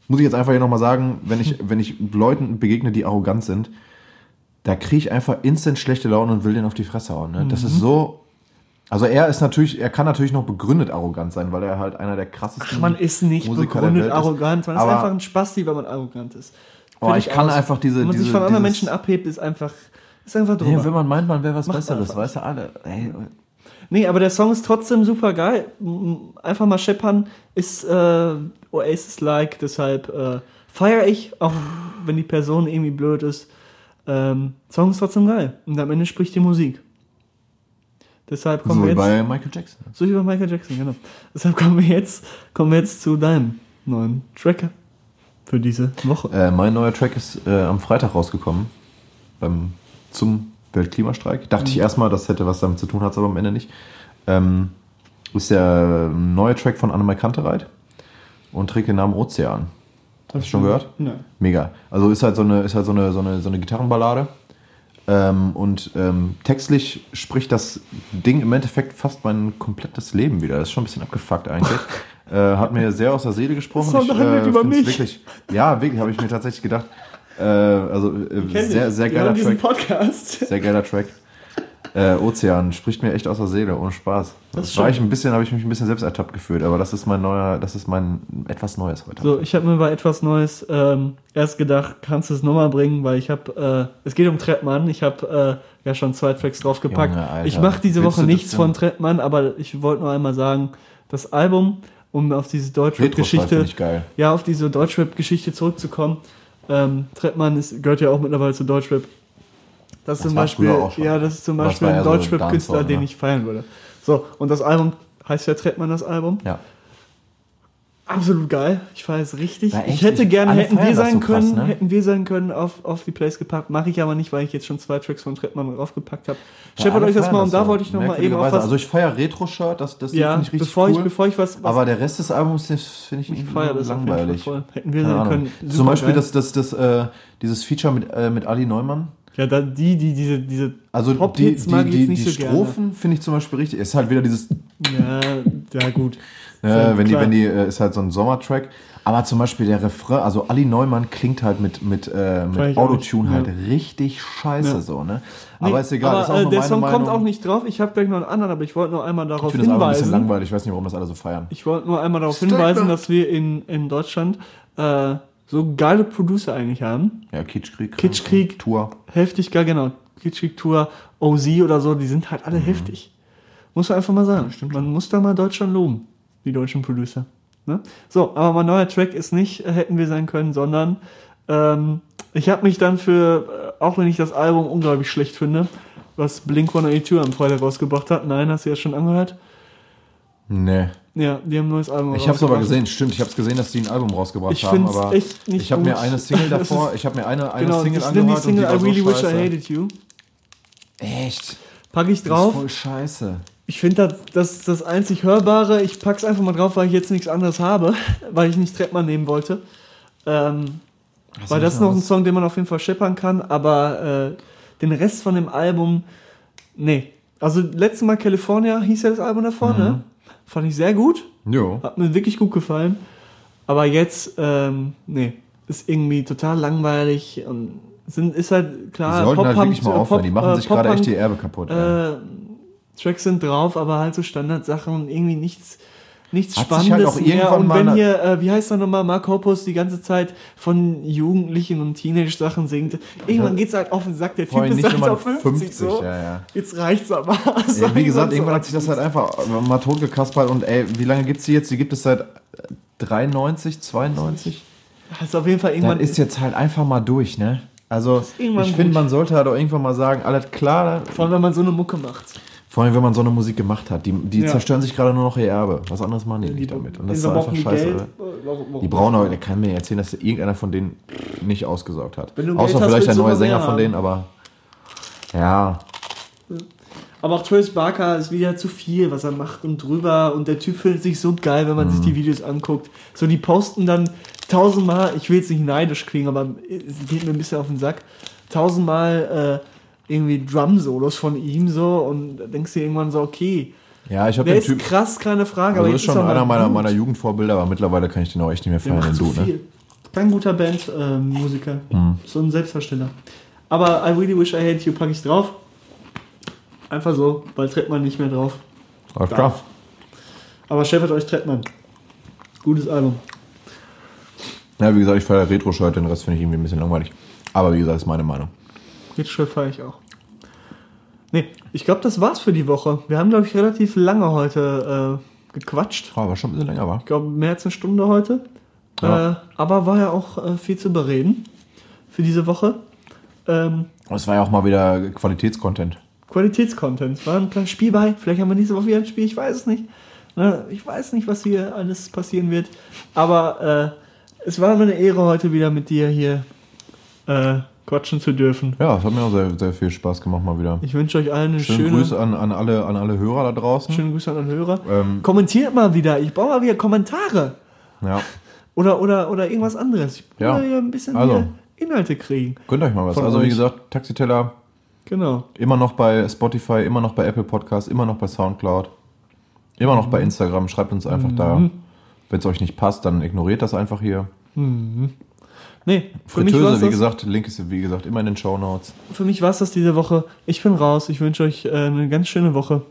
muss ich jetzt einfach hier nochmal sagen, wenn ich, wenn ich Leuten begegne, die arrogant sind, da kriege ich einfach instant schlechte Laune und will den auf die Fresse hauen. Ne? Das ist Mhm. so. Also er ist natürlich, er kann natürlich noch begründet arrogant sein, weil er halt einer der krassesten. Ach, man ist nicht Musiker begründet arrogant. Man ist einfach ein Spasti, wenn man arrogant ist. Oh, Fertig ich kann aus. einfach diese- Wenn man sich diese- von anderen Menschen abhebt, ist einfach, ist einfach drüber. Nee, wenn man meint, man wäre was Macht Besseres, einfach. weißt du alle. Ey, Nee, aber der Song ist trotzdem super geil. Einfach mal scheppern ist äh, Oasis-like, deshalb äh, feiere ich, auch wenn die Person irgendwie blöd ist. Ähm, Song ist trotzdem geil. Und am Ende spricht die Musik. Deshalb kommen so wir wie jetzt. bei Michael Jackson. So wie bei Michael Jackson, genau. Deshalb kommen wir jetzt, kommen wir jetzt zu deinem neuen Tracker für diese Woche. Äh, mein neuer Track ist äh, am Freitag rausgekommen. Beim, zum Weltklimastreik. Dachte ich erstmal, das hätte was damit zu tun, hat es aber am Ende nicht. Ähm, ist der neue Track von Annemai Kantereit und trägt den Namen Ozean. Hast du schon gehört? Nein. Mega. Also ist halt so eine, ist halt so eine, so eine, so eine Gitarrenballade. Ähm, und ähm, textlich spricht das Ding im Endeffekt fast mein komplettes Leben wieder. Das ist schon ein bisschen abgefuckt eigentlich. äh, hat mir sehr aus der Seele gesprochen. Das Song handelt über mich. Wirklich, ja, wirklich, habe ich mir tatsächlich gedacht. Äh, also äh, sehr, sehr geiler Track. Podcast. Sehr geiler Track. Äh, Ozean spricht mir echt aus der Seele, ohne Spaß. Das war ich ein bisschen, habe ich mich ein bisschen selbst ertappt gefühlt, aber das ist mein neuer, das ist mein etwas Neues heute. So, ich habe mir bei etwas Neues ähm, erst gedacht, kannst du es nochmal bringen, weil ich habe, äh, es geht um Trettmann, ich habe äh, ja schon zwei Tracks draufgepackt. Junge, ich mache diese Willst Woche nichts von Trettmann, aber ich wollte nur einmal sagen, das Album, um auf diese Deutschrap-Geschichte, ja, auf diese Deutschrap-Geschichte zurückzukommen. Ähm, Trettmann ist, gehört ja auch mittlerweile zu Deutschrap. Das ist Das zum Beispiel, ja, das ist zum Beispiel ein eher so Deutschrap-Künstler, Dancehall, den ne? ich feiern würde. So, und das Album heißt ja Trettmann das Album. Ja. Absolut geil. Ich feiere es richtig. Ich hätte gerne, hätten wir sein so krass, können, ne? hätten wir sein können auf, auf die Plays gepackt. Mache ich aber nicht, weil ich jetzt schon zwei Tracks von Trettmann draufgepackt habe. Scheppert euch das mal und da so. wollte ich noch mal eben auf was. Also ich feiere Retro-Shirt, das, das ja, finde ich richtig bevor, cool. ich, bevor ich was, was aber der Rest des Albums, finde ich, ich feiere das langweilig. voll. Hätten wir Keine sein Ahnung. können. Zum Beispiel geil. das, das, das, äh, dieses Feature mit, äh, mit Ali Neumann. Ja, da, die, die, diese, diese Also die, die, die, die so. Strophen finde ich zum Beispiel richtig. Ist halt wieder dieses, Ja, ja gut. Äh, wenn die, wenn die, äh, ist halt so ein Sommertrack. Aber zum Beispiel der Refrain, also Ali Neumann klingt halt mit, mit, äh, mit ich Autotune halt ja. richtig scheiße Ja. so, ne? Aber Nee, ist egal, aber, ist auch äh, nur der Song Meinung. kommt auch nicht drauf. Ich habe gleich noch einen anderen, aber ich wollte nur einmal ich darauf finde das einfach ein bisschen hinweisen. langweilig. Ich weiß nicht, warum das alle so feiern. Ich wollte nur einmal darauf hinweisen, dass wir in, in Deutschland äh, so geile Producer eigentlich haben. Ja, Kitschkrieg. Kitschkrieg. Tour. Heftig geil, genau. Kitschkrieg Tour, OZ oder so, die sind halt alle heftig. Muss man einfach mal sagen. Man muss da mal Deutschland loben, die deutschen Producer. Ne? So, aber mein neuer Track ist nicht äh, hätten wir sein können, sondern ähm, ich habe mich dann für, äh, auch wenn ich das Album unglaublich schlecht finde, was Blink 182 am Freitag rausgebracht hat, nein, hast du ja schon angehört? Nee. Ja, die haben ein neues Album Ich habe es aber gesehen, stimmt. Ich habe es gesehen, dass die ein Album rausgebracht Ich haben. Aber echt nicht ich habe mir eine Single davor, ich habe mir eine, eine Genau, Single nenne die angehört Single und die I war Really so Wish I. Hated You. Echt? Pack ich Das ist drauf. voll scheiße. Ich finde, das, das ist das einzig Hörbare. Ich pack's einfach mal drauf, weil ich jetzt nichts anderes habe, weil ich nicht Treppmann nehmen wollte. Ähm, weil das ist noch ein Song, den man auf jeden Fall scheppern kann, aber äh, den Rest von dem Album, nee. Also letztes Mal California hieß ja das Album davor, ne? Fand ich sehr gut, Jo. hat mir wirklich gut gefallen. Aber jetzt, ähm, nee, ist irgendwie total langweilig und sind, ist halt Die klar, sollten halt wirklich mal äh, aufhören. Die machen äh, sich gerade echt die Erbe kaputt. äh, Tracks sind drauf, aber halt so Standardsachen und irgendwie nichts, nichts Hat sich Spannendes halt mehr. Und wenn hier, äh, wie heißt er nochmal, Mark Hoppus die ganze Zeit von Jugendlichen und Teenage-Sachen singt, irgendwann geht's halt auf den Sack. Der Typ ist halt auf 50, 50, so. ja, ja. Jetzt reicht's aber. Ja, wie gesagt, irgendwann hat sich das halt einfach mal totgekaspert und ey, wie lange gibt's die jetzt? Die gibt es seit 93, 92? Das ist auf jeden Fall Dann irgendwann. ist jetzt halt einfach mal durch, ne? Also, ich finde, man sollte halt auch irgendwann mal sagen, alles klar, vor allem, wenn man so eine Mucke macht. Vor allem, wenn man so eine Musik gemacht hat. Die, die Ja. zerstören sich gerade nur noch ihr Erbe. Was anderes machen die nicht damit. Und das ist einfach die scheiße. Geld? Warum- warum- Die brauchen auch, der kann mir erzählen, dass irgendeiner von denen nicht ausgesorgt hat. Außer hast, vielleicht der neue Sänger von denen, aber ja, Aber auch Travis Barker ist wieder zu viel, was er macht und drüber. Und der Typ findet sich so geil, wenn man sich Mhm. die Videos anguckt. So, die posten dann tausendmal, ich will jetzt nicht neidisch klingen, aber es geht mir ein bisschen auf den Sack, tausendmal äh, irgendwie Drum-Solos von ihm so und denkst du dir irgendwann so, okay, ja, ich habe den ist Typ. krass, keine Frage, Also aber ist schon mal einer meiner, meiner Jugendvorbilder, aber mittlerweile kann ich den auch echt nicht mehr feiern, du, ne? viel. Kein guter Band-Musiker. Hm. So ein Selbstversteller. Aber I Really Wish I Had You packe ich drauf. Einfach so, weil Trettmann nicht mehr drauf. Alles klar. Aber Shepard euch Trettmann. Gutes Album. Ja, wie gesagt, ich feiere Retro-Shirt, den Rest finde ich irgendwie ein bisschen langweilig. Aber wie gesagt, ist meine Meinung. Jetzt feiere ich auch. Nee, ich glaube, das war's für die Woche. Wir haben, glaube ich, relativ lange heute äh, gequatscht. Oh, war schon ein bisschen länger, war. Ich glaube, mehr als eine Stunde heute. Ja. Äh, aber war ja auch äh, viel zu bereden für diese Woche. Ähm, es war ja auch mal wieder Qualitätscontent. Qualitätscontent. War ein kleines Spiel bei. Vielleicht haben wir nächste Woche wieder ein Spiel. Ich weiß es nicht. Ne, Ich weiß nicht, was hier alles passieren wird. Aber äh, es war mir eine Ehre, heute wieder mit dir hier äh, quatschen zu dürfen. Ja, es hat mir auch sehr, sehr viel Spaß gemacht mal wieder. Ich wünsche euch allen eine Schöne schöne, Grüße an, an, alle, an alle Hörer da draußen. schöne Grüße an den Hörer. Ähm, Kommentiert mal wieder. Ich brauche mal wieder Kommentare. ja, Oder, oder, oder irgendwas anderes. Ich will Ja. wieder ein bisschen Also. wieder Inhalte kriegen. gönnt euch mal was. Also wie gesagt, Taxiteller Genau. immer noch bei Spotify, immer noch bei Apple Podcasts, immer noch bei Soundcloud, immer noch Mhm. bei Instagram. Schreibt uns einfach da. Wenn es euch nicht passt, dann ignoriert das einfach hier. Nee, für mich, Fritteuse, wie das, gesagt, Link ist wie gesagt immer in den Show Notes. für mich war es das diese Woche. Ich bin raus. Ich wünsche euch äh, eine ganz schöne Woche.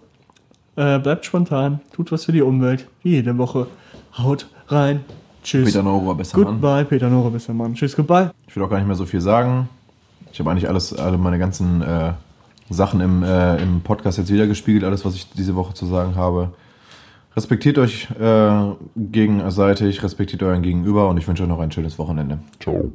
Äh, bleibt spontan. Tut was für die Umwelt. Wie jede Woche. Haut rein. Tschüss. Peter Noro, besser Mann. Goodbye, Peter Nora, bester Mann. Tschüss, goodbye. Ich will auch gar nicht mehr so viel sagen. Ich habe eigentlich alles, alle meine ganzen äh, Sachen im, äh, im Podcast jetzt wiedergespiegelt, alles, was ich diese Woche zu sagen habe. Respektiert euch äh, gegenseitig, respektiert euren Gegenüber und ich wünsche euch noch ein schönes Wochenende. Ciao.